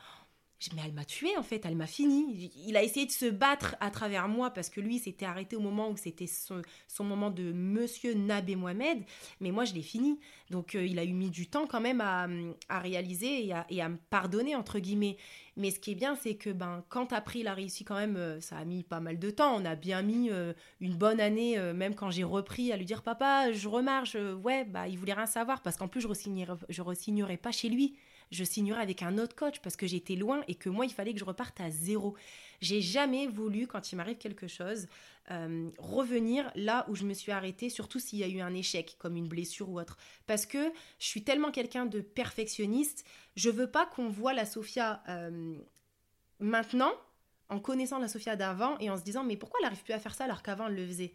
mais elle m'a tué en fait, elle m'a fini. Il a essayé de se battre à travers moi parce que lui s'était arrêté au moment où c'était son, moment de Monsieur Nabé Mohamed, mais moi je l'ai fini. Donc euh, il a eu mis du temps quand même à, à réaliser et à, et à me pardonner entre guillemets. Mais ce qui est bien, c'est que ben quand après il a réussi quand même, euh, ça a mis pas mal de temps. On a bien mis euh, une bonne année, même quand j'ai repris à lui dire papa, je remarche. ouais, bah il voulait rien savoir parce qu'en plus je re-signerai, je re-signerai pas chez lui je signerai avec un autre coach parce que j'étais loin et que moi, il fallait que je reparte à zéro. J'ai jamais voulu, quand il m'arrive quelque chose, euh, revenir là où je me suis arrêtée, surtout s'il y a eu un échec, comme une blessure ou autre. Parce que je suis tellement quelqu'un de perfectionniste, je veux pas qu'on voit la Sophia euh, maintenant en connaissant la Sophia d'avant et en se disant mais pourquoi elle n'arrive plus à faire ça alors qu'avant elle le faisait?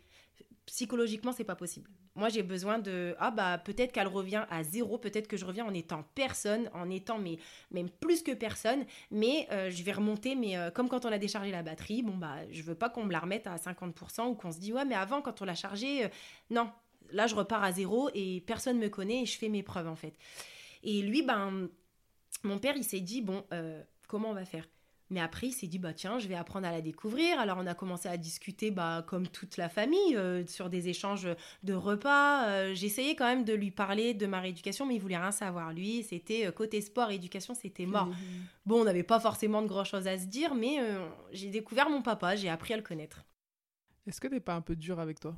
Psychologiquement c'est pas possible moi j'ai besoin de ah bah peut-être qu'elle revient à zéro peut-être que je reviens en étant personne en étant mais même plus que personne mais euh, je vais remonter mais euh, comme quand on a déchargé la batterie bon bah je veux pas qu'on me la remette à 50% ou qu'on se dit ouais mais avant quand on l'a chargée euh, non. Là je repars à zéro et personne me connaît et je fais mes preuves en fait. Et lui ben mon père il s'est dit bon comment on va faire? Mais après, il s'est dit, bah tiens, je vais apprendre à la découvrir. Alors, on a commencé à discuter, bah, comme toute la famille, euh, sur des échanges de repas. Euh, J'essayais quand même de lui parler de ma rééducation, mais il voulait rien savoir. Lui, c'était euh, côté sport, éducation, c'était mort. Bon, on n'avait pas forcément de grand-chose à se dire, mais euh, j'ai découvert mon papa, j'ai appris à le connaître. Est-ce que t'es pas un peu dur avec toi?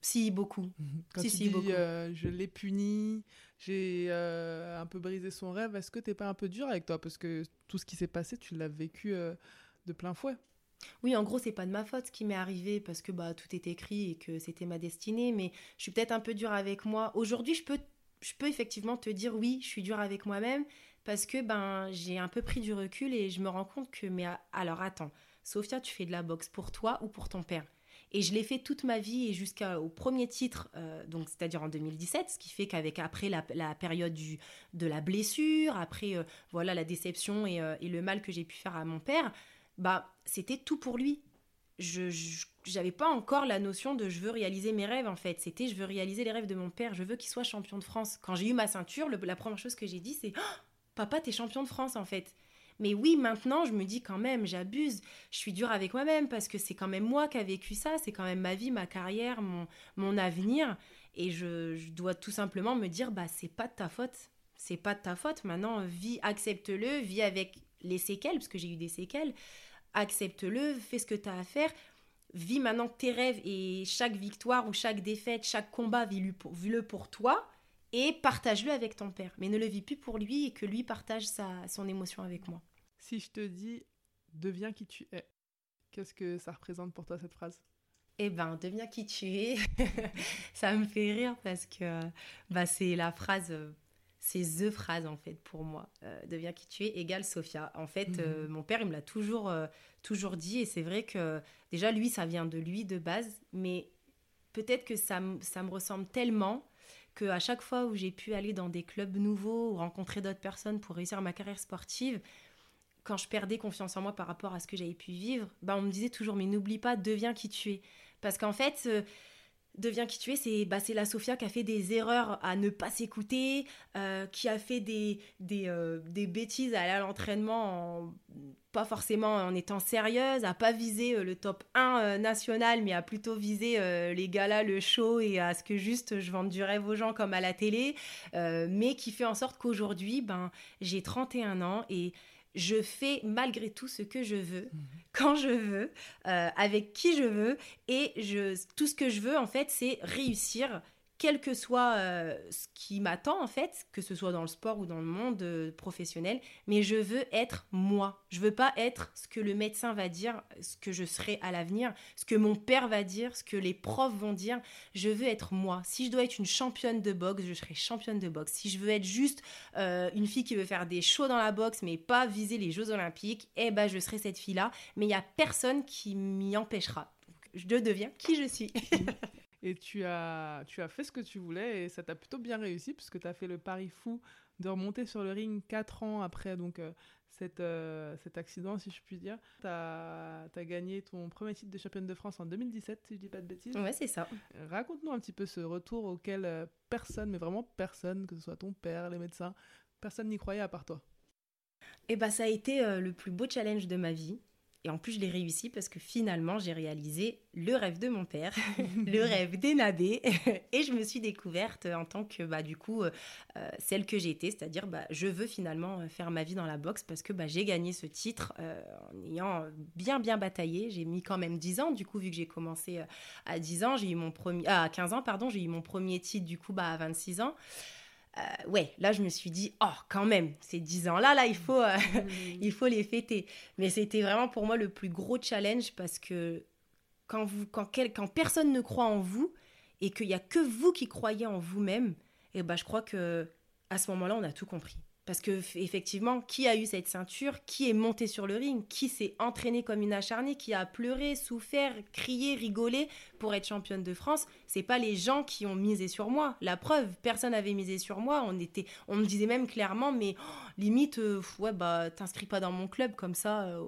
Si, beaucoup. Quand Si, tu si, dis beaucoup. euh, je l'ai puni, j'ai euh, un peu brisé son rêve, est-ce que t'es pas un peu dur avec toi? Parce que tout ce qui s'est passé, tu l'as vécu euh, de plein fouet. Oui, en gros, c'est pas de ma faute ce qui m'est arrivé parce que bah tout est écrit et que c'était ma destinée, mais je suis peut-être un peu dure avec moi. Aujourd'hui, je peux je peux effectivement te dire oui, je suis dure avec moi-même parce que ben j'ai un peu pris du recul et je me rends compte que mais alors attends, Sophia, tu fais de la boxe pour toi ou pour ton père? Et je l'ai fait toute ma vie et jusqu'au premier titre, euh, donc c'est-à-dire en 2017, ce qui fait qu'avec après la, période de la blessure, après euh, voilà la déception et, euh, le mal que j'ai pu faire à mon père, bah c'était tout pour lui. Je j'avais pas encore la notion de je veux réaliser mes rêves en fait. C'était je veux réaliser les rêves de mon père. Je veux qu'il soit champion de France. Quand j'ai eu ma ceinture, la première chose que j'ai dit c'est Oh, papa t'es champion de France en fait. Mais oui, maintenant, je me dis quand même, j'abuse. Je suis dure avec moi-même parce que c'est quand même moi qui a vécu ça. C'est quand même ma vie, ma carrière, mon, mon avenir. Et je, dois tout simplement me dire, bah, c'est pas de ta faute. C'est pas de ta faute. Maintenant, vis, accepte-le, vis avec les séquelles, parce que j'ai eu des séquelles. Accepte-le, fais ce que tu as à faire. vis maintenant tes rêves et chaque victoire ou chaque défaite, chaque combat, vis-le pour, pour toi et partage-le avec ton père. Mais ne le vis plus pour lui et que lui partage sa, son émotion avec moi. Si je te dis deviens qui tu es, qu'est-ce que ça représente pour toi cette phrase? Eh ben, deviens qui tu es. <laughs> ça me fait rire parce que bah, c'est la phrase, c'est the phrase en fait pour moi. Euh, deviens qui tu es égale Sophia. En fait, Mhm. euh, mon père, il me l'a toujours, euh, toujours dit et c'est vrai que déjà lui, ça vient de lui de base, mais peut-être que ça, me- ça me ressemble tellement que à chaque fois où j'ai pu aller dans des clubs nouveaux ou rencontrer d'autres personnes pour réussir ma carrière sportive, quand je perdais confiance en moi par rapport à ce que j'avais pu vivre, bah on me disait toujours mais n'oublie pas, deviens qui tu es. Parce qu'en fait, euh, deviens qui tu es, c'est bah, la Sophia qui a fait des erreurs à ne pas s'écouter, euh, qui a fait des, des, euh, des bêtises à aller à l'entraînement en- pas forcément en étant sérieuse, à pas viser le top 1 euh, national, mais à plutôt viser les galas, le show et à ce que juste je vende du rêve aux gens comme à la télé, mais qui fait en sorte qu'aujourd'hui, ben, j'ai 31 ans et je fais malgré tout ce que je veux, quand je veux, euh, avec qui je veux, et je, tout ce que je veux, en fait, c'est réussir, quel que soit euh, ce qui m'attend, en fait, que ce soit dans le sport ou dans le monde euh, professionnel, mais je veux être moi. Je veux pas être ce que le médecin va dire, ce que je serai à l'avenir, ce que mon père va dire, ce que les profs vont dire. Je veux être moi. Si je dois être une championne de boxe, je serai championne de boxe. Si je veux être juste euh, une fille qui veut faire des shows dans la boxe, mais pas viser les Jeux Olympiques, eh ben, je serai cette fille-là. Mais il y a personne qui m'y empêchera. Je deviens qui je suis. <laughs> Et tu as, tu as fait ce que tu voulais et ça t'a plutôt bien réussi puisque tu as fait le pari fou de remonter sur le ring 4 ans après donc, euh, cette, euh, cet accident, si je puis dire. Tu as, gagné ton premier titre de championne de France en 2017, si je dis pas de bêtises. ouais, c'est ça. Raconte-nous un petit peu ce retour auquel euh, personne, mais vraiment personne, que ce soit ton père, les médecins, personne n'y croyait à part toi. Et bah, ça a été euh, le plus beau challenge de ma vie. Et en plus, je l'ai réussi parce que finalement, j'ai réalisé le rêve de mon père, <laughs> le rêve des Nabé. <laughs> et je me suis découverte en tant que, bah, du coup, euh, euh, celle que j'étais. C'est-à-dire, bah, je veux finalement euh, faire ma vie dans la boxe parce que bah, j'ai gagné ce titre euh, en ayant bien, bien bataillé. J'ai mis quand même 10 ans, du coup, vu que j'ai commencé à 10 ans. J'ai eu mon premier... Ah, à 15 ans, pardon. J'ai eu mon premier titre, du coup, bah, à 26 ans. Euh, ouais, là, je me suis dit, oh, quand même, ces 10 ans-là, là, il faut... euh, <laughs> il faut les fêter. Mais c'était vraiment pour moi le plus gros challenge parce que quand, vous, quand, quel- quand personne ne croit en vous et qu'il n'y a que vous qui croyez en vous-même, et ben je crois que à ce moment-là, on a tout compris. Parce que effectivement, qui a eu cette ceinture Qui est monté sur le ring Qui s'est entraîné comme une acharnée Qui a pleuré, souffert, crié, rigolé pour être championne de France C'est pas les gens qui ont misé sur moi. La preuve, personne n'avait misé sur moi. On était, on me disait même clairement, mais oh, limite, euh, ouais bah t'inscris pas dans mon club comme ça. euh,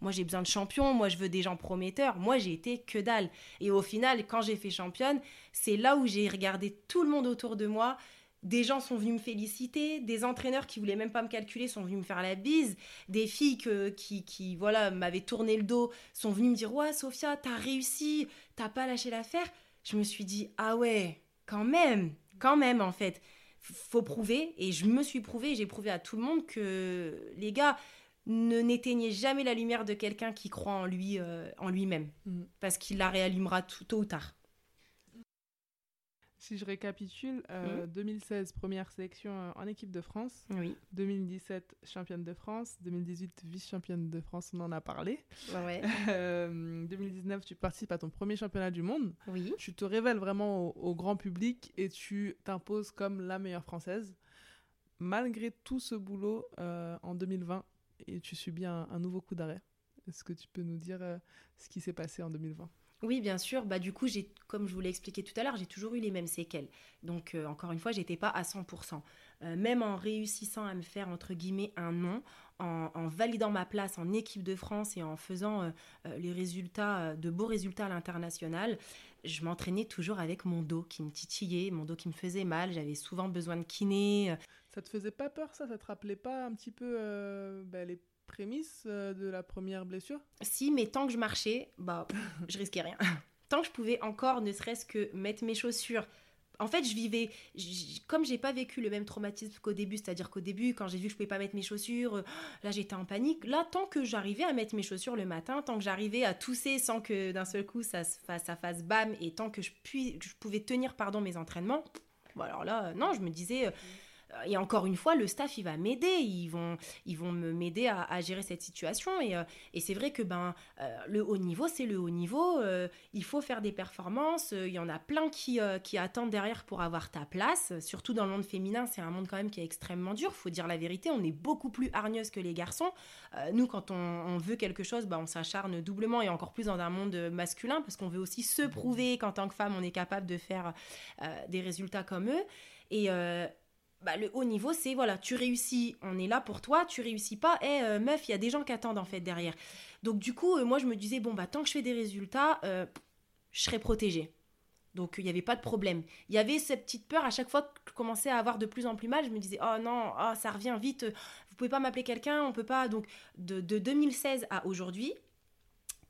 moi j'ai besoin de champions. Moi je veux des gens prometteurs. Moi j'ai été que dalle. Et au final, quand j'ai fait championne, c'est là où j'ai regardé tout le monde autour de moi. Des gens sont venus me féliciter, des entraîneurs qui voulaient même pas me calculer sont venus me faire la bise, des filles que- qui, qui voilà m'avaient tourné le dos sont venues me dire ouais Sophia t'as réussi, t'as pas lâché l'affaire. Je me suis dit ah ouais quand même, quand même en fait, faut prouver et je me suis prouvé, j'ai prouvé à tout le monde que les gars ne n'éteignez jamais la lumière de quelqu'un qui croit en lui euh, en lui-même Mhm. parce qu'il la réallumera tout- tôt ou tard. Si je récapitule, euh, 2016, première sélection euh, en équipe de France. Oui. 2017, championne de France. 2018, vice-championne de France, on en a parlé. Ouais. Euh, 2019, tu participes à ton premier championnat du monde. oui. Tu te révèles vraiment au, au grand public et tu t'imposes comme la meilleure française. Malgré tout ce boulot euh, en 2020, et tu subis un, un nouveau coup d'arrêt. Est-ce que tu peux nous dire euh, ce qui s'est passé en 2020 Oui, bien sûr. Bah, du coup, j'ai, comme je vous l'ai expliqué tout à l'heure, j'ai toujours eu les mêmes séquelles. Donc, euh, encore une fois, j'étais pas à 100%. Euh, même en réussissant à me faire, entre guillemets, un nom, en, validant ma place en équipe de France et en faisant euh, les résultats, de beaux résultats à l'international, je m'entraînais toujours avec mon dos qui me titillait, mon dos qui me faisait mal. J'avais souvent besoin de kiné. Ça te faisait pas peur, ça? Ça te rappelait pas un petit peu bah, les prémices euh, de la première blessure? Si, mais tant que je marchais, bah, <laughs> je risquais rien. <laughs> Tant que je pouvais encore, ne serait-ce que mettre mes chaussures, en fait, je vivais, j- comme j'ai pas vécu le même traumatisme qu'au début, c'est-à-dire qu'au début, quand j'ai vu que je pouvais pas mettre mes chaussures, euh, là j'étais en panique. Là, tant que j'arrivais à mettre mes chaussures le matin, tant que j'arrivais à tousser sans que d'un seul coup ça se fasse, bam, et tant je, que je pouvais tenir pardon mes entraînements, bon, alors là, euh, non, je me disais. Euh, et encore une fois, le staff, il va m'aider. Ils vont, ils vont m'aider à, gérer cette situation. Et, euh, et c'est vrai que ben, euh, le haut niveau, c'est le haut niveau. Il faut faire des performances. Il y en a plein qui, qui attendent derrière pour avoir ta place. Surtout dans le monde féminin, c'est un monde quand même qui est extrêmement dur. faut dire la vérité. On est beaucoup plus hargneuse que les garçons. Nous, quand on, veut quelque chose, ben, on s'acharne doublement et encore plus dans un monde masculin parce qu'on veut aussi se prouver qu'en tant que femme, on est capable de faire des résultats comme eux. Et, bah, le haut niveau, c'est voilà, tu réussis, on est là pour toi, tu réussis pas, eh euh, meuf, il y a des gens qui attendent en fait derrière. Donc du coup, euh, moi je me disais, bon, bah tant que je fais des résultats, euh, je serai protégée. Donc il n'y avait pas de problème. Il y avait cette petite peur à chaque fois que je commençais à avoir de plus en plus mal, je me disais, oh non, oh, ça revient vite, vous pouvez pas m'appeler quelqu'un, on peut pas. Donc de, de 2016 à aujourd'hui,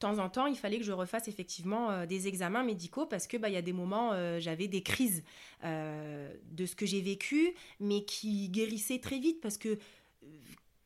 temps en temps, il fallait que je refasse effectivement euh, des examens médicaux parce que bah, y a des moments, euh, j'avais des crises euh, de ce que j'ai vécu, mais qui guérissaient très vite parce que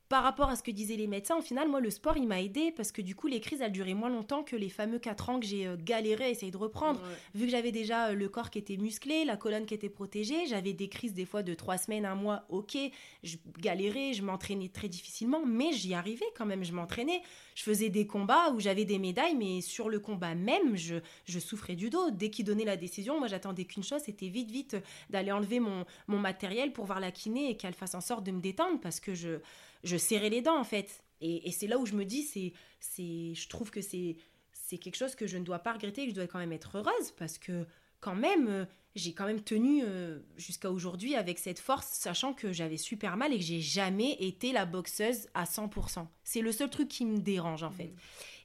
par rapport à ce que disaient les médecins, au final, moi, le sport, il m'a aidé parce que du coup, les crises, elles duraient moins longtemps que les fameux 4 ans que j'ai euh, galéré à essayer de reprendre. Vu que j'avais déjà euh, le corps qui était musclé, la colonne qui était protégée, j'avais des crises des fois de 3 semaines, un mois, ok, je galérais, je m'entraînais très difficilement, mais j'y arrivais quand même, je m'entraînais. Je faisais des combats où j'avais des médailles, mais sur le combat même, je, je souffrais du dos. Dès qu'il donnait la décision, moi, j'attendais qu'une chose, c'était vite, vite d'aller enlever mon, mon matériel pour voir la kiné et qu'elle fasse en sorte de me détendre parce que je, je serrais les dents en fait. Et, et c'est là où je me dis, c'est, c'est, je trouve que c'est, c'est quelque chose que je ne dois pas regretter, que je dois quand même être heureuse parce que quand même, euh, j'ai quand même tenu euh, jusqu'à aujourd'hui avec cette force, sachant que j'avais super mal et que j'ai jamais été la boxeuse à 100%. C'est le seul truc qui me dérange en fait.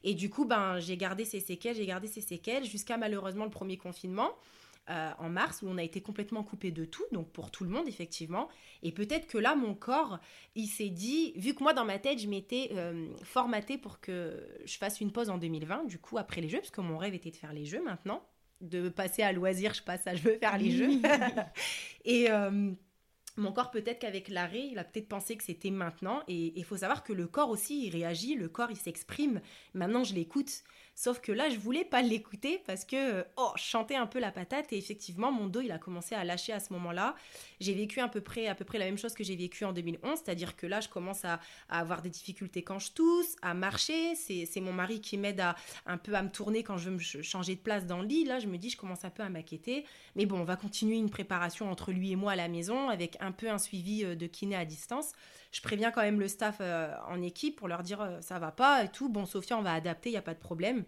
Et du coup, ben, j'ai gardé ces séquelles, j'ai gardé ces séquelles jusqu'à malheureusement le premier confinement. Euh, en mars où on a été complètement coupé de tout, donc pour tout le monde effectivement. Et peut-être que là, mon corps, il s'est dit, vu que moi dans ma tête, je m'étais euh, formatée pour que je fasse une pause en 2020, du coup après les Jeux, parce que mon rêve était de faire les Jeux maintenant, de passer à loisir, je passe à je veux faire les Jeux. <laughs> Et euh, mon corps, peut-être qu'avec l'arrêt, il a peut-être pensé que c'était maintenant. Et il faut savoir que le corps aussi, il réagit, le corps, il s'exprime. Maintenant, je l'écoute. Sauf que là, je voulais pas l'écouter parce que, euh, oh, je chantais un peu la patate et effectivement, mon dos, il a commencé à lâcher à ce moment-là. J'ai vécu à peu près, à peu près la même chose que j'ai vécu en 2011, c'est-à-dire que là, je commence à, avoir des difficultés quand je tousse, à marcher. C'est mon mari qui m'aide à un peu à me tourner quand je veux changer de place dans le lit. Là, je me dis, je commence un peu à m'inquiéter. Mais bon, on va continuer une préparation entre lui et moi à la maison avec un peu un suivi euh, de kiné à distance. Je préviens quand même le staff euh, en équipe pour leur dire euh, ça va pas et tout. Bon, Sophia, on va adapter, il n'y a pas de problème.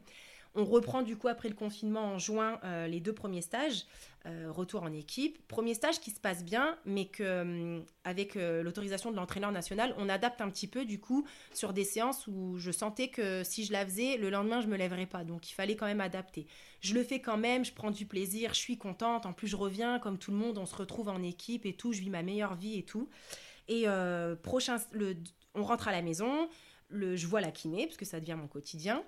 On reprend du coup après le confinement en juin euh, les deux premiers stages, retour en équipe. Premier stage qui se passe bien, mais que avec l'autorisation de l'entraîneur national, on adapte un petit peu du coup sur des séances où je sentais que si je la faisais, le lendemain je me lèverais pas. Donc il fallait quand même adapter. Je le fais quand même, je prends du plaisir, je suis contente. En plus je reviens comme tout le monde, on se retrouve en équipe et tout, je vis ma meilleure vie et tout. Et euh, prochain, le, on rentre à la maison, le, je vois la kiné parce que ça devient mon quotidien.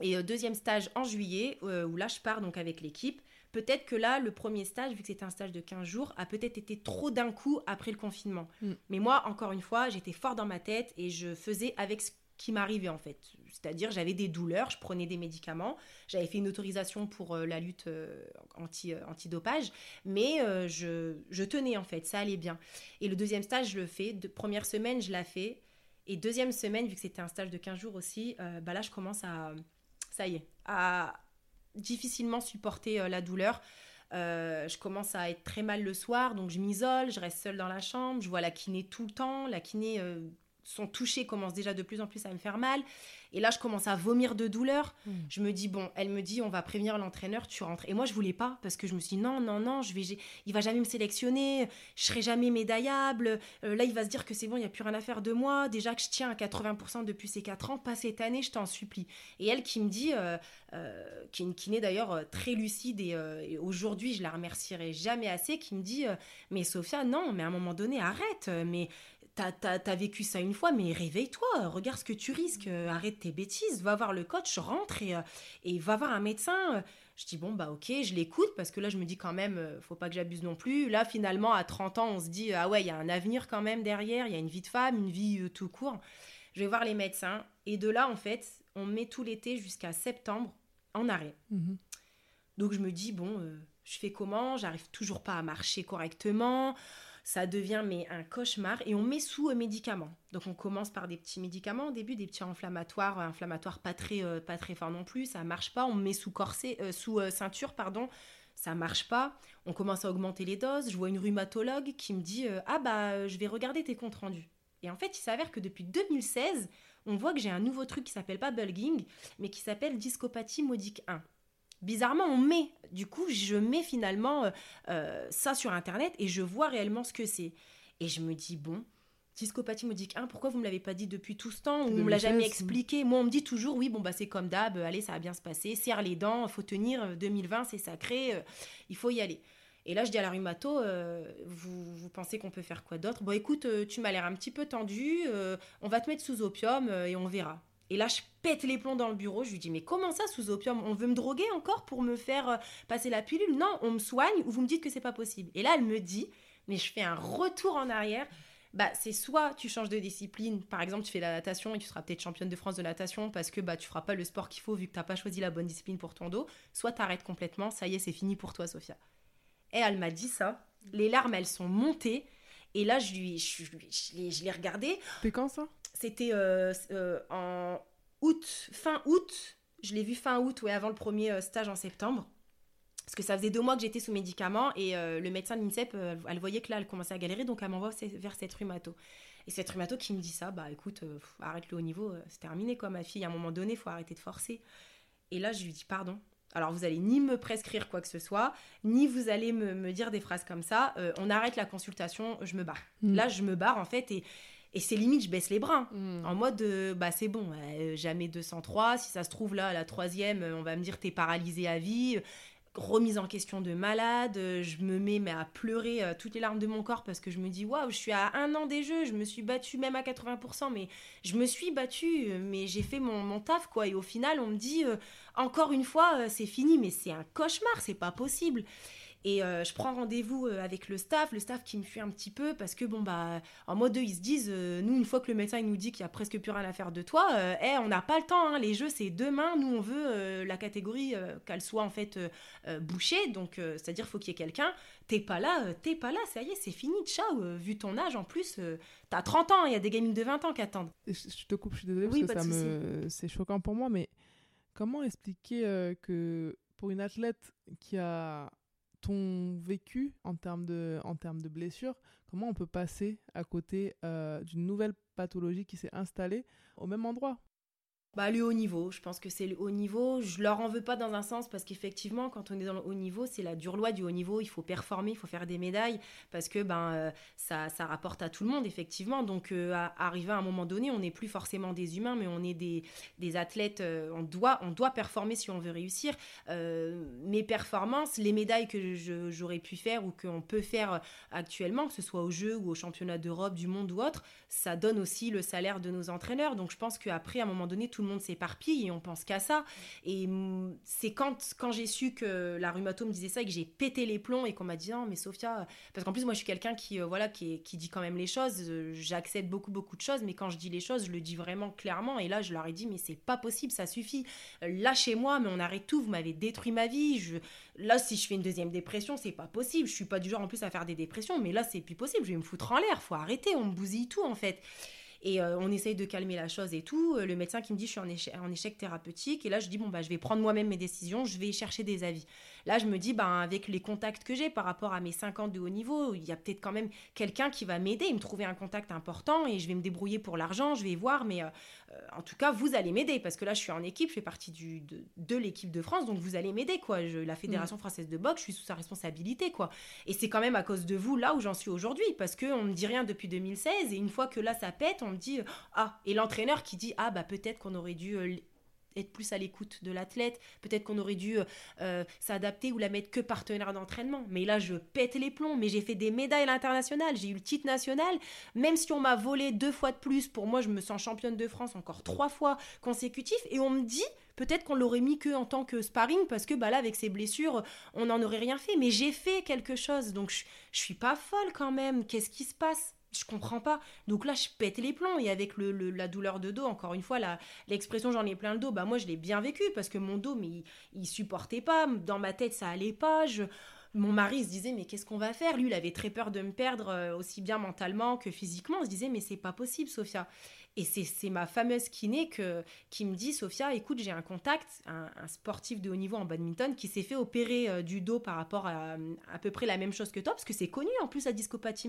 Et euh, deuxième stage en juillet, euh, où là je pars donc avec l'équipe. Peut-être que là, le premier stage, vu que c'était un stage de 15 jours, a peut-être été trop d'un coup après le confinement. Mm. Mais moi, encore une fois, j'étais fort dans ma tête et je faisais avec ce qui m'arrivait en fait. C'est-à-dire, j'avais des douleurs, je prenais des médicaments, j'avais fait une autorisation pour euh, la lutte euh, anti, euh, antidopage, mais je, tenais en fait, ça allait bien. Et le deuxième stage, je le fais. Première semaine, je la fais. Et deuxième semaine, vu que c'était un stage de 15 jours aussi, bah là, je commence à, ça y est, à difficilement supporter la douleur. Je commence à être très mal le soir, donc je m'isole, je reste seule dans la chambre, je vois la kiné tout le temps, la kiné, euh, son toucher commence déjà de plus en plus à me faire mal, et là je commence à vomir de douleur. Mm. Je me dis, bon, elle me dit, on va prévenir l'entraîneur, tu rentres. Et moi je voulais pas, parce que je me suis dit, non, non, non, je vais, il va jamais me sélectionner, je serai jamais médaillable, Euh, là il va se dire que c'est bon, il n'y a plus rien à faire de moi, déjà que je tiens à 80% depuis ces 4 ans, pas cette année, je t'en supplie. Et elle qui me dit, euh, euh, qui est une kiné d'ailleurs très lucide et, et aujourd'hui je la remercierai jamais assez, qui me dit mais Sophia non mais à un moment donné arrête mais t'as as, vécu ça une fois, mais réveille-toi, regarde ce que tu risques, euh, arrête tes bêtises, va voir le coach, rentre et, et va voir un médecin. Je dis, bon, bah ok, je l'écoute parce que là, je me dis quand même, faut pas que j'abuse non plus. Là, finalement, à 30 ans, on se dit, ah ouais, il y a un avenir quand même derrière, il y a une vie de femme, une vie tout court. Je vais voir les médecins et de là, en fait, on met tout l'été jusqu'à septembre en arrêt. Mhm. Donc je me dis, bon, euh, je fais comment? J'arrive toujours pas à marcher correctement. Ça devient mais un cauchemar et on met sous euh, médicaments. Donc on commence par des petits médicaments au début, des petits inflammatoires, euh, inflammatoires pas très, pas très forts non plus. Ça marche pas. On met sous corset, sous ceinture, pardon. Ça marche pas. On commence à augmenter les doses. Je vois une rhumatologue qui me dit ah bah je vais regarder tes comptes rendus. Et en fait, il s'avère que depuis 2016, on voit que j'ai un nouveau truc qui s'appelle pas bulging, mais qui s'appelle discopathie modique 1 bizarrement, on met. Du coup, je mets finalement euh, euh, ça sur Internet et je vois réellement ce que c'est. Et je me dis, bon, discopathie modique 1, pourquoi vous me l'avez pas dit depuis tout ce temps On me l'a jamais expliqué? Moi, on me dit toujours, oui, bon, bah c'est comme d'hab, allez, ça va bien se passer, serre les dents, faut tenir, 2020, euh, c'est sacré, il faut y aller. Et là, je dis à la rhumato, vous, vous, pensez qu'on peut faire quoi d'autre? Bon, écoute, tu m'as l'air un petit peu tendu, on va te mettre sous opium et on verra. Et là, je pète les plombs dans le bureau. Je lui dis, mais comment ça, sous opium On veut me droguer encore pour me faire euh, passer la pilule? Non, on me soigne ou vous me dites que c'est pas possible. Et là, elle me dit, mais je fais un retour en arrière. Bah, c'est soit tu changes de discipline, par exemple, tu fais la natation et tu seras peut-être championne de France de natation parce que bah, tu feras pas le sport qu'il faut vu que tu n'as pas choisi la bonne discipline pour ton dos, soit tu arrêtes complètement, ça y est, c'est fini pour toi, Sophia. Et elle m'a dit ça. Les larmes, elles sont montées. Et là, je, lui, je, je l'ai regardé. C'était quand ça? C'était euh, euh, en août, fin août. Je l'ai vu fin août, ouais, avant le premier euh, stage en septembre. Parce que ça faisait deux mois que j'étais sous médicaments et le médecin de l'INSEP, elle voyait que là, elle commençait à galérer, donc elle m'envoie vers cette rhumato. Et cette rhumato qui me dit ça, bah écoute, arrête le haut niveau, c'est terminé quoi, ma fille, à un moment donné, il faut arrêter de forcer. Et là, je lui dis pardon. Alors, vous allez ni me prescrire quoi que ce soit, ni vous allez me, dire des phrases comme ça. on arrête la consultation, je me barre. Mm. Là, je me barre en fait et et c'est limite, je baisse les bras. Mm. En mode, euh, bah c'est bon, euh, jamais 203. Si ça se trouve là, la troisième, euh, on va me dire t'es paralysé à vie. Remise en question de malade. je me mets mais à pleurer toutes les larmes de mon corps parce que je me dis, waouh, je suis à un an des jeux. Je me suis battue même à 80%, mais je me suis battue, mais j'ai fait mon, mon, taf, quoi. Et au final, on me dit, encore une fois, c'est fini, mais c'est un cauchemar, c'est pas possible. Et euh, je prends rendez-vous euh, avec le staff, le staff qui me fuit un petit peu parce que, bon, bah, en mode 2, ils se disent, euh, nous, une fois que le médecin il nous dit qu'il y a presque plus rien à faire de toi, eh, on n'a pas le temps, hein, les jeux, c'est demain, nous, on veut la catégorie qu'elle soit en fait bouchée, donc c'est-à-dire faut qu'il y ait quelqu'un, t'es pas là, t'es pas là, ça y est, c'est fini, ciao, vu ton âge en plus, t'as 30 ans, il y a des gamines de 20 ans qui attendent. Je te coupe, je suis désolée oui, parce que ça me... c'est choquant pour moi, mais comment expliquer que pour une athlète qui a ton vécu en termes de, en blessures, comment on peut passer à côté euh, d'une nouvelle pathologie qui s'est installée au même endroit? Bah, le haut niveau, je pense que c'est le haut niveau. Je leur en veux pas dans un sens parce qu'effectivement, quand on est dans le haut niveau, c'est la dure loi du haut niveau. Il faut performer, il faut faire des médailles parce que ben euh, ça, ça, rapporte à tout le monde effectivement. Donc euh, à, arriver à un moment donné, on n'est plus forcément des humains, mais on est des, des athlètes. Euh, on doit on doit performer si on veut réussir. mes performances, les médailles que j'aurais pu faire ou qu'on peut faire actuellement, que ce soit aux Jeux ou au championnat d'Europe, du monde ou autre, ça donne aussi le salaire de nos entraîneurs. Donc je pense qu'après à un moment donné, tout le monde s'éparpille et on pense qu'à ça. Et mm, c'est quand, quand j'ai su que la rhumato me disait ça et que j'ai pété les plombs et qu'on m'a dit non, mais Sophia, parce qu'en plus, moi, je suis quelqu'un qui, euh, voilà, qui, qui, dit quand même les choses. Euh, j'accepte beaucoup, beaucoup de choses, mais quand je dis les choses, je le dis vraiment clairement. Et là, je leur ai dit, mais c'est pas possible, ça suffit. Euh, lâchez-moi, mais on arrête tout. Vous m'avez détruit ma vie. Je... Là, si je fais une deuxième dépression, c'est pas possible. Je suis pas du genre en plus à faire des dépressions, mais là, c'est plus possible. Je vais me foutre en l'air. Faut arrêter. On me bousille tout, en fait. Et euh, on essaye de calmer la chose et tout. Euh, le médecin qui me dit je suis en échec, thérapeutique. Et là, je dis bon, bah, je vais prendre moi-même mes décisions, je vais chercher des avis. Là, je me dis, ben, avec les contacts que j'ai par rapport à mes 50 de haut niveau, il y a peut-être quand même quelqu'un qui va m'aider, me trouver un contact important et je vais me débrouiller pour l'argent, je vais voir. Mais euh, en tout cas, vous allez m'aider parce que là, je suis en équipe, je fais partie du, de, l'équipe de France, donc vous allez m'aider, quoi. Je, la Fédération mm. française de boxe, je suis sous sa responsabilité, quoi. Et c'est quand même à cause de vous là où j'en suis aujourd'hui parce qu'on me dit rien depuis 2016 et une fois que là, ça pète, on me dit, ah, et l'entraîneur qui dit, ah, bah peut-être qu'on aurait dû euh, être plus à l'écoute de l'athlète. Peut-être qu'on aurait dû euh, s'adapter ou la mettre que partenaire d'entraînement. Mais là, je pète les plombs. Mais j'ai fait des médailles à l'international. J'ai eu le titre national. Même si on m'a volé deux fois de plus, pour moi, je me sens championne de France encore trois fois consécutif. Et on me dit, peut-être qu'on l'aurait mis que en tant que sparring parce que bah là, avec ses blessures, on n'en aurait rien fait. Mais j'ai fait quelque chose. Donc, je, je suis pas folle quand même. Qu'est-ce qui se passe? Je comprends pas. Donc là, je pète les plombs. Et avec le, la douleur de dos, encore une fois, l'expression j'en ai plein le dos, bah moi, je l'ai bien vécu parce que mon dos, mais il, supportait pas. Dans ma tête, ça allait pas. Je, mon mari se disait mais qu'est-ce qu'on va faire? Lui, il avait très peur de me perdre euh, aussi bien mentalement que physiquement. On se disait mais c'est pas possible, Sophia. Et c'est ma fameuse kiné que, qui me dit, Sophia, écoute, j'ai un contact, un, sportif de haut niveau en badminton qui s'est fait opérer euh, du dos par rapport à à peu près la même chose que toi, parce que c'est connu en plus la discopathie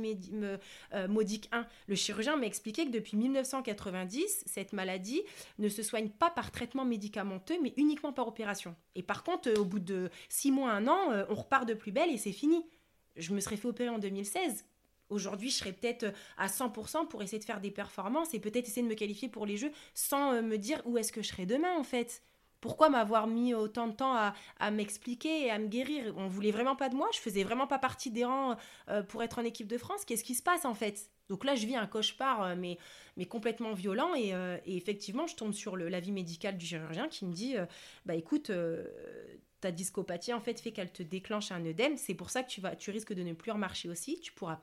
euh, modique 1. Le chirurgien m'a expliqué que depuis 1990, cette maladie ne se soigne pas par traitement médicamenteux, mais uniquement par opération. Et par contre, euh, au bout de 6 mois, 1 an, on repart de plus belle et c'est fini. Je me serais fait opérer en 2016 Aujourd'hui, je serais peut-être euh, à 100% pour essayer de faire des performances et peut-être essayer de me qualifier pour les Jeux sans euh, me dire où est-ce que je serai demain en fait. Pourquoi m'avoir mis autant de temps à, m'expliquer et à me guérir? On voulait vraiment pas de moi, je faisais vraiment pas partie des rangs euh, pour être en équipe de France. Qu'est-ce qui se passe en fait? Donc là, je vis un cauchemar, mais, mais complètement violent. Et, effectivement, je tombe sur l'avis médical du chirurgien qui me dit Bah écoute, ta discopathie en fait fait qu'elle te déclenche un œdème. C'est pour ça que tu, vas, tu risques de ne plus remarcher aussi. Tu pourras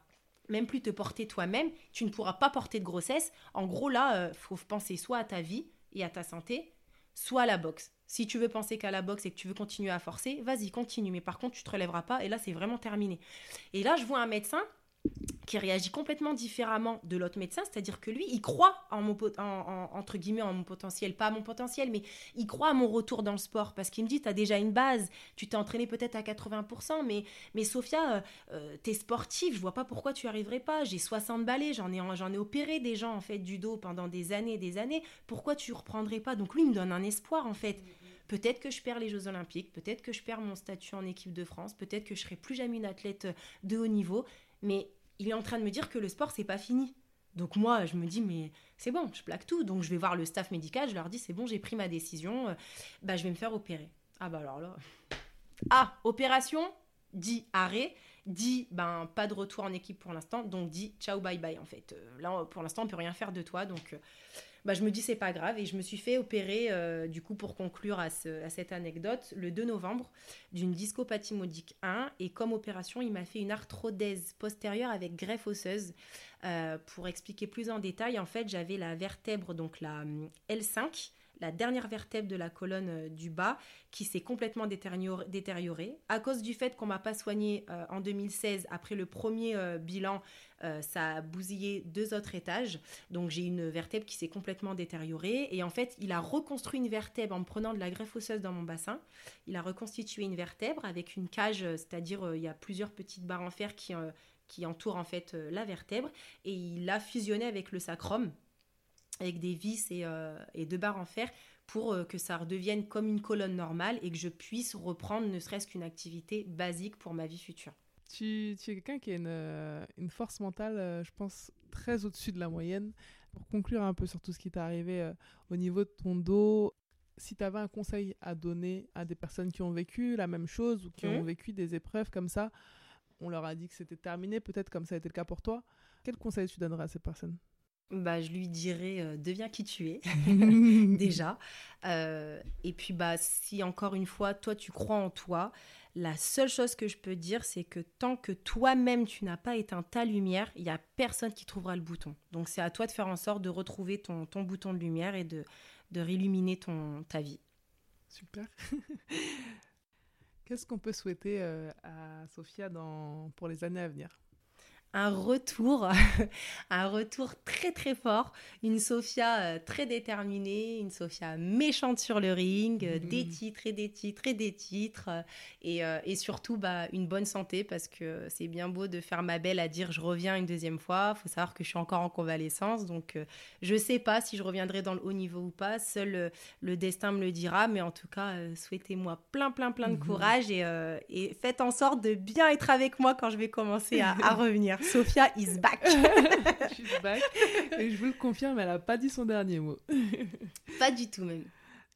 même plus te porter toi-même, tu ne pourras pas porter de grossesse. En gros, là, il euh, faut penser soit à ta vie et à ta santé, soit à la boxe. Si tu veux penser qu'à la boxe et que tu veux continuer à forcer, vas-y, continue. Mais par contre, tu te relèveras pas et là, c'est vraiment terminé. Et là, je vois un médecin qui réagit complètement différemment de l'autre médecin, c'est-à-dire que lui, il croit en mon entre guillemets en mon potentiel, pas à mon potentiel, mais il croit à mon retour dans le sport. Parce qu'il me dit tu as déjà une base, tu t'es entraîné peut-être à 80%, mais mais Sophia, euh, euh, tu es sportive, je vois pas pourquoi tu arriverais pas. J'ai 60 balais, j'en ai ai opéré des gens en fait du dos pendant des années, des années. Pourquoi tu reprendrais pas? Donc lui, il me donne un espoir en fait. Peut-être que je perds les Jeux Olympiques, peut-être que je perds mon statut en équipe de France, peut-être que je serai plus jamais une athlète de haut niveau, mais il est en train de me dire que le sport, c'est pas fini. Donc moi, je me dis, mais c'est bon, je plaque tout. Donc je vais voir le staff médical, je leur dis, c'est bon, j'ai pris ma décision, euh, bah, je vais me faire opérer. Ah bah alors là... Ah, opération, dit arrêt, dit ben pas de retour en équipe pour l'instant, donc dit ciao bye bye en fait. Euh, là pour l'instant on peut rien faire de toi, donc euh, bah, je me dis c'est pas grave. Et je me suis fait opérer euh, du coup pour conclure à, cette anecdote le 2 novembre d'une discopathie modique 1 et comme opération il m'a fait une arthrodèse postérieure avec greffe osseuse. Euh, pour expliquer plus en détail en fait j'avais la vertèbre donc la hum, L5 la dernière vertèbre de la colonne euh, du bas qui s'est complètement détériorée. À cause du fait qu'on m'a pas soigné en 2016, après le premier bilan, euh, ça a bousillé deux autres étages. Donc j'ai une vertèbre qui s'est complètement détériorée. Et en fait, il a reconstruit une vertèbre en me prenant de la greffe osseuse dans mon bassin. Il a reconstitué une vertèbre avec une cage, c'est-à-dire euh, il y a plusieurs petites barres en fer qui, euh, qui entourent en fait la vertèbre. Et il l'a fusionné avec le sacrum avec des vis et, et, deux barres en fer pour que ça redevienne comme une colonne normale et que je puisse reprendre ne serait-ce qu'une activité basique pour ma vie future. Tu, tu es quelqu'un qui a une, euh, une force mentale, euh, je pense, très au-dessus de la moyenne. Pour conclure un peu sur tout ce qui t'est arrivé euh, au niveau de ton dos, si tu avais un conseil à donner à des personnes qui ont vécu la même chose ou qui ont mmh. vécu des épreuves comme ça, on leur a dit que c'était terminé, peut-être comme ça a été le cas pour toi, quel conseil tu donnerais à ces personnes? Bah, je lui dirais deviens qui tu es <laughs> <laughs> déjà et puis bah si encore une fois toi tu crois en toi la seule chose que je peux dire, c'est que tant que toi-même tu n'as pas éteint ta lumière, il n'y a personne qui trouvera le bouton. Donc c'est à toi de faire en sorte de retrouver ton, ton bouton de lumière et de, de réilluminer ton, ta vie. Super. <laughs> Qu'est-ce qu'on peut souhaiter euh, à Sophia dans, pour les années à venir? Un retour, <laughs> un retour très très fort, une Sophia euh, très déterminée, une Sophia méchante sur le ring, euh, des mhm. titres et des titres et des titres, euh, et, et, surtout bah, une bonne santé parce que c'est bien beau de faire ma belle à dire je reviens une deuxième fois, il faut savoir que je suis encore en convalescence, donc je sais pas si je reviendrai dans le haut niveau ou pas, seul le destin me le dira, mais en tout cas souhaitez-moi plein plein plein de mhm. courage et, et, faites en sorte de bien être avec moi quand je vais commencer à, à <laughs> revenir. Sophia is back. <laughs> She's back. Et je vous le confirme, elle n'a pas dit son dernier mot. pas du tout même.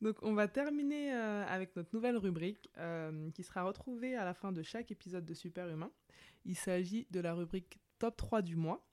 Donc, on va terminer euh, avec notre nouvelle rubrique euh, qui sera retrouvée à la fin de chaque épisode de Super Humain. Il s'agit de la rubrique Top 3 du mois.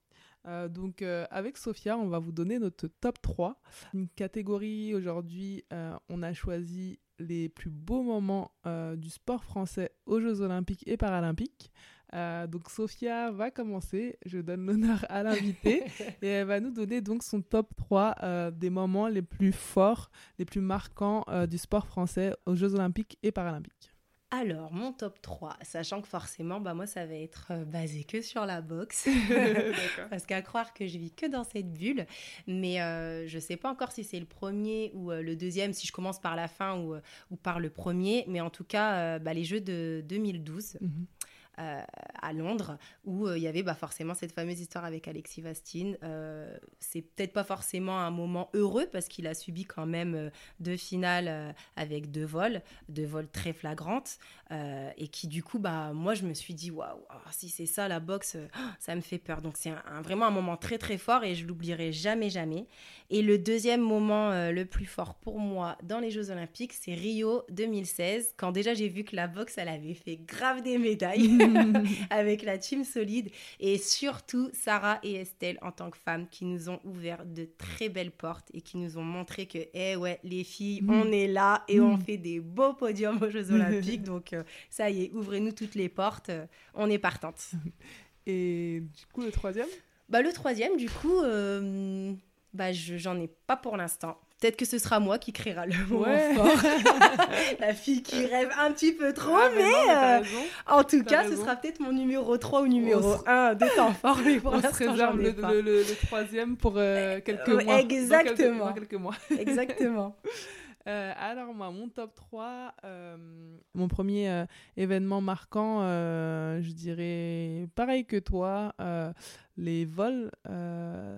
Euh, donc, avec Sophia, on va vous donner notre top 3. Une catégorie aujourd'hui, on a choisi les plus beaux moments du sport français aux Jeux Olympiques et Paralympiques. Euh, donc, Sophia va commencer. Je donne l'honneur à l'invité <laughs> et elle va nous donner donc son top 3 euh, des moments les plus forts, les plus marquants euh, du sport français aux Jeux Olympiques et Paralympiques. Alors, mon top 3, sachant que forcément, bah, moi, ça va être basé que sur la boxe. <laughs> <laughs> Parce qu'à croire que je vis que dans cette bulle. Mais euh, je ne sais pas encore si c'est le premier ou euh, le deuxième, si je commence par la fin ou, ou par le premier. Mais en tout cas, euh, bah, les Jeux de 2012 Mhm. euh, à Londres, où euh, il y avait bah, forcément cette fameuse histoire avec Alexis Vastine. Euh, c'est peut-être pas forcément un moment heureux parce qu'il a subi quand même euh, deux finales euh, avec deux vols, deux vols très flagrantes, euh, et qui du coup, bah, moi je me suis dit, waouh, ah, si c'est ça la boxe, euh, ça me fait peur. Donc c'est un- vraiment un moment très très fort et je l'oublierai jamais, jamais. Et le deuxième moment euh, le plus fort pour moi dans les Jeux Olympiques, c'est Rio 2016, quand déjà j'ai vu que la boxe, elle avait fait grave des médailles <laughs> <laughs> avec la team solide et surtout Sarah et Estelle en tant que femmes qui nous ont ouvert de très belles portes et qui nous ont montré que, eh ouais, les filles, Mm. on est là et on Mm. fait des beaux podiums aux Jeux <laughs> Olympiques. Donc euh, ça y est, ouvrez-nous toutes les portes, euh, on est partante. <laughs> Et du coup, le troisième? Bah, le troisième, du coup, euh, bah, je- j'en ai pas pour l'instant. Peut-être que ce sera moi qui créera le moment Ouais. fort. <laughs> La fille qui rêve un petit peu trop, Ah, mais, non, euh, en tout cas, raison. ce sera peut-être mon numéro 3 ou numéro se- 1 de temps fort, mais pour <laughs> On se réserve le, pas. le- le- le troisième pour euh, quelques Euh, mois. Dans quelques- exactement. dans quelques mois. <laughs> Exactement. Euh, alors moi, mon top 3, euh, mon premier euh, événement marquant, je dirais pareil que toi, les vols euh,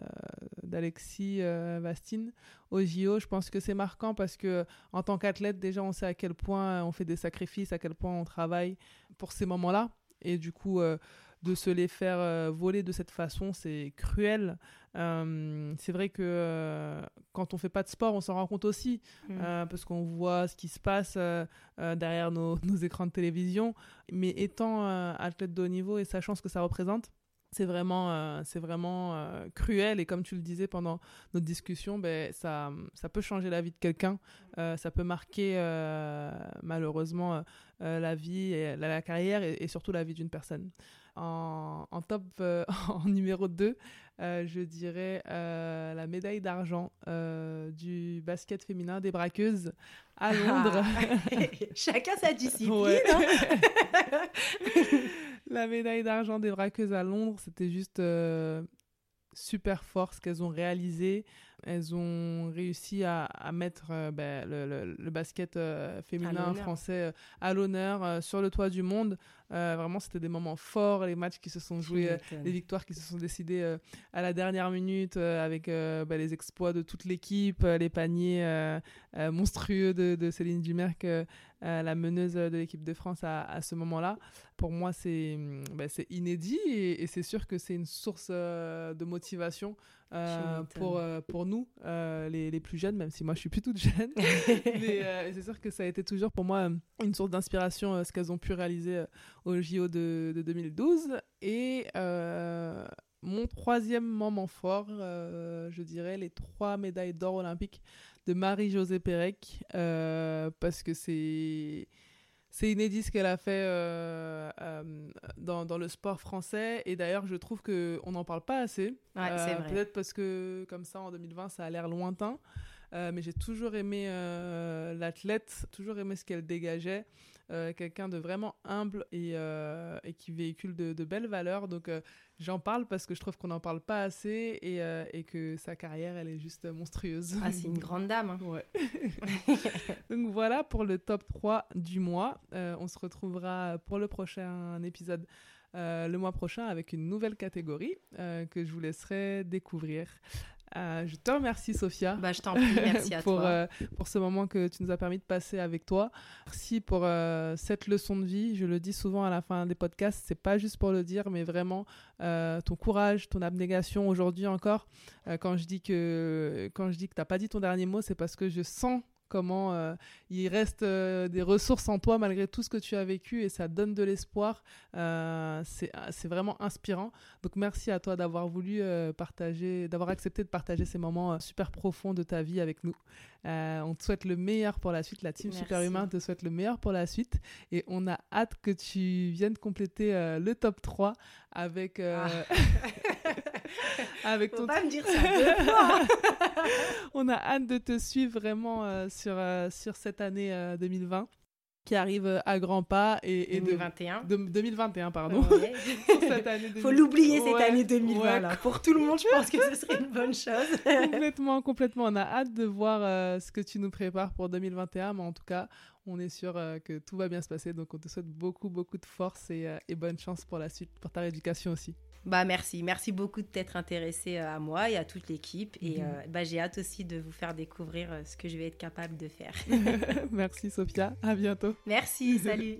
d'Alexis euh, Vastine au JO. Je pense que c'est marquant parce que en tant qu'athlète, déjà, on sait à quel point on fait des sacrifices, à quel point on travaille pour ces moments-là. Et du coup, euh, de se les faire euh, voler de cette façon, c'est cruel. Euh, c'est vrai que euh, quand on fait pas de sport, on s'en rend compte aussi, Mm. euh, parce qu'on voit ce qui se passe euh, euh, derrière nos, <laughs> nos écrans de télévision. Mais étant euh, athlète de haut niveau et sachant ce que ça représente, c'est vraiment, euh, c'est vraiment euh, cruel. Et comme tu le disais pendant notre discussion, ben, ça, ça peut changer la vie de quelqu'un. Euh, ça peut marquer malheureusement la vie, et la, la carrière et, et surtout la vie d'une personne. En, en top, <laughs> en numéro 2, euh, je dirais la médaille d'argent du basket féminin des braqueuses à Londres. Ah. <laughs> Chacun sa discipline. Ouais. <laughs> la médaille d'argent des braqueuses à Londres, c'était juste euh, super fort ce qu'elles ont réalisé. Elles ont réussi à, à mettre euh, ben, le, le- le basket euh, féminin français à l'honneur sur le toit du monde. Vraiment, c'était des moments forts, les matchs qui se sont joués, les victoires qui se sont décidées à la dernière minute avec bah, les exploits de toute l'équipe, les paniers monstrueux de, de Céline Dumerc, euh, la meneuse de l'équipe de France à, à ce moment-là. Pour moi, c'est hum, bah, inédit et, et c'est sûr que c'est une source euh, de motivation euh, pour, pour nous, les, les plus jeunes, même si moi je suis plus toute jeune. <laughs> Mais c'est sûr que ça a été toujours pour moi une source d'inspiration, ce qu'elles ont pu réaliser au JO de, de 2012. Et mon troisième moment fort, je dirais les trois médailles d'or olympiques de Marie-Josée Pérec, euh, parce que c'est... C'est inédit ce qu'elle a fait euh, euh, dans, dans le sport français. Et d'ailleurs, je trouve qu'on n'en parle pas assez. Ouais. Peut-être parce que, comme ça, en 2020, ça a l'air lointain. Mais j'ai toujours aimé l'athlète, toujours aimé ce qu'elle dégageait. Euh, Quelqu'un de vraiment humble et, euh, et qui véhicule de, de belles valeurs. Donc euh, j'en parle parce que je trouve qu'on n'en parle pas assez et, et que sa carrière, elle est juste monstrueuse. Ah, c'est une grande dame. hein. Ouais. <laughs> Donc voilà pour le top 3 du mois. On se retrouvera pour le prochain épisode euh, le mois prochain avec une nouvelle catégorie euh, que je vous laisserai découvrir. Euh, je te remercie Sophia. Bah, je t'en prie, merci à <laughs> pour, toi. euh, pour ce moment que tu nous as permis de passer avec toi. Merci pour euh, cette leçon de vie. Je le dis souvent à la fin des podcasts, c'est pas juste pour le dire, mais vraiment ton courage, ton abnégation aujourd'hui encore. quand je dis que quand je dis que t'as pas dit ton dernier mot, c'est parce que je sens comment euh, il reste euh, des ressources en toi malgré tout ce que tu as vécu et ça donne de l'espoir. Euh, c'est vraiment inspirant. Donc merci à toi d'avoir voulu partager, d'avoir accepté de partager ces moments super profonds de ta vie avec nous. Euh, on te souhaite le meilleur pour la suite. La team Merci. Superhumain te souhaite le meilleur pour la suite. Et on a hâte que tu viennes compléter euh, le top 3 avec, euh, <laughs> avec Faut ton pas me dire ça deux <laughs> fois. on a hâte de te suivre vraiment sur, sur cette année euh, 2020 qui arrive à grands pas et, et de, 2021. de- 2021 pardon Ouais. <laughs> Sur cette année Faut 2000. l'oublier cette Ouais, année 2020 ouais, là. Pour tout le monde, je pense que ce serait une bonne chose. <laughs> complètement complètement on a hâte de voir euh, ce que tu nous prépares pour 2021 mais en tout cas on est sûr euh, que tout va bien se passer donc on te souhaite beaucoup beaucoup de force et, euh, et bonne chance pour la suite pour ta rééducation aussi Bah merci, merci beaucoup de t'être intéressé euh, à moi et à toute l'équipe. Et Mhm. euh, bah, j'ai hâte aussi de vous faire découvrir euh, ce que je vais être capable de faire. <laughs> merci Sophia à bientôt merci, salut.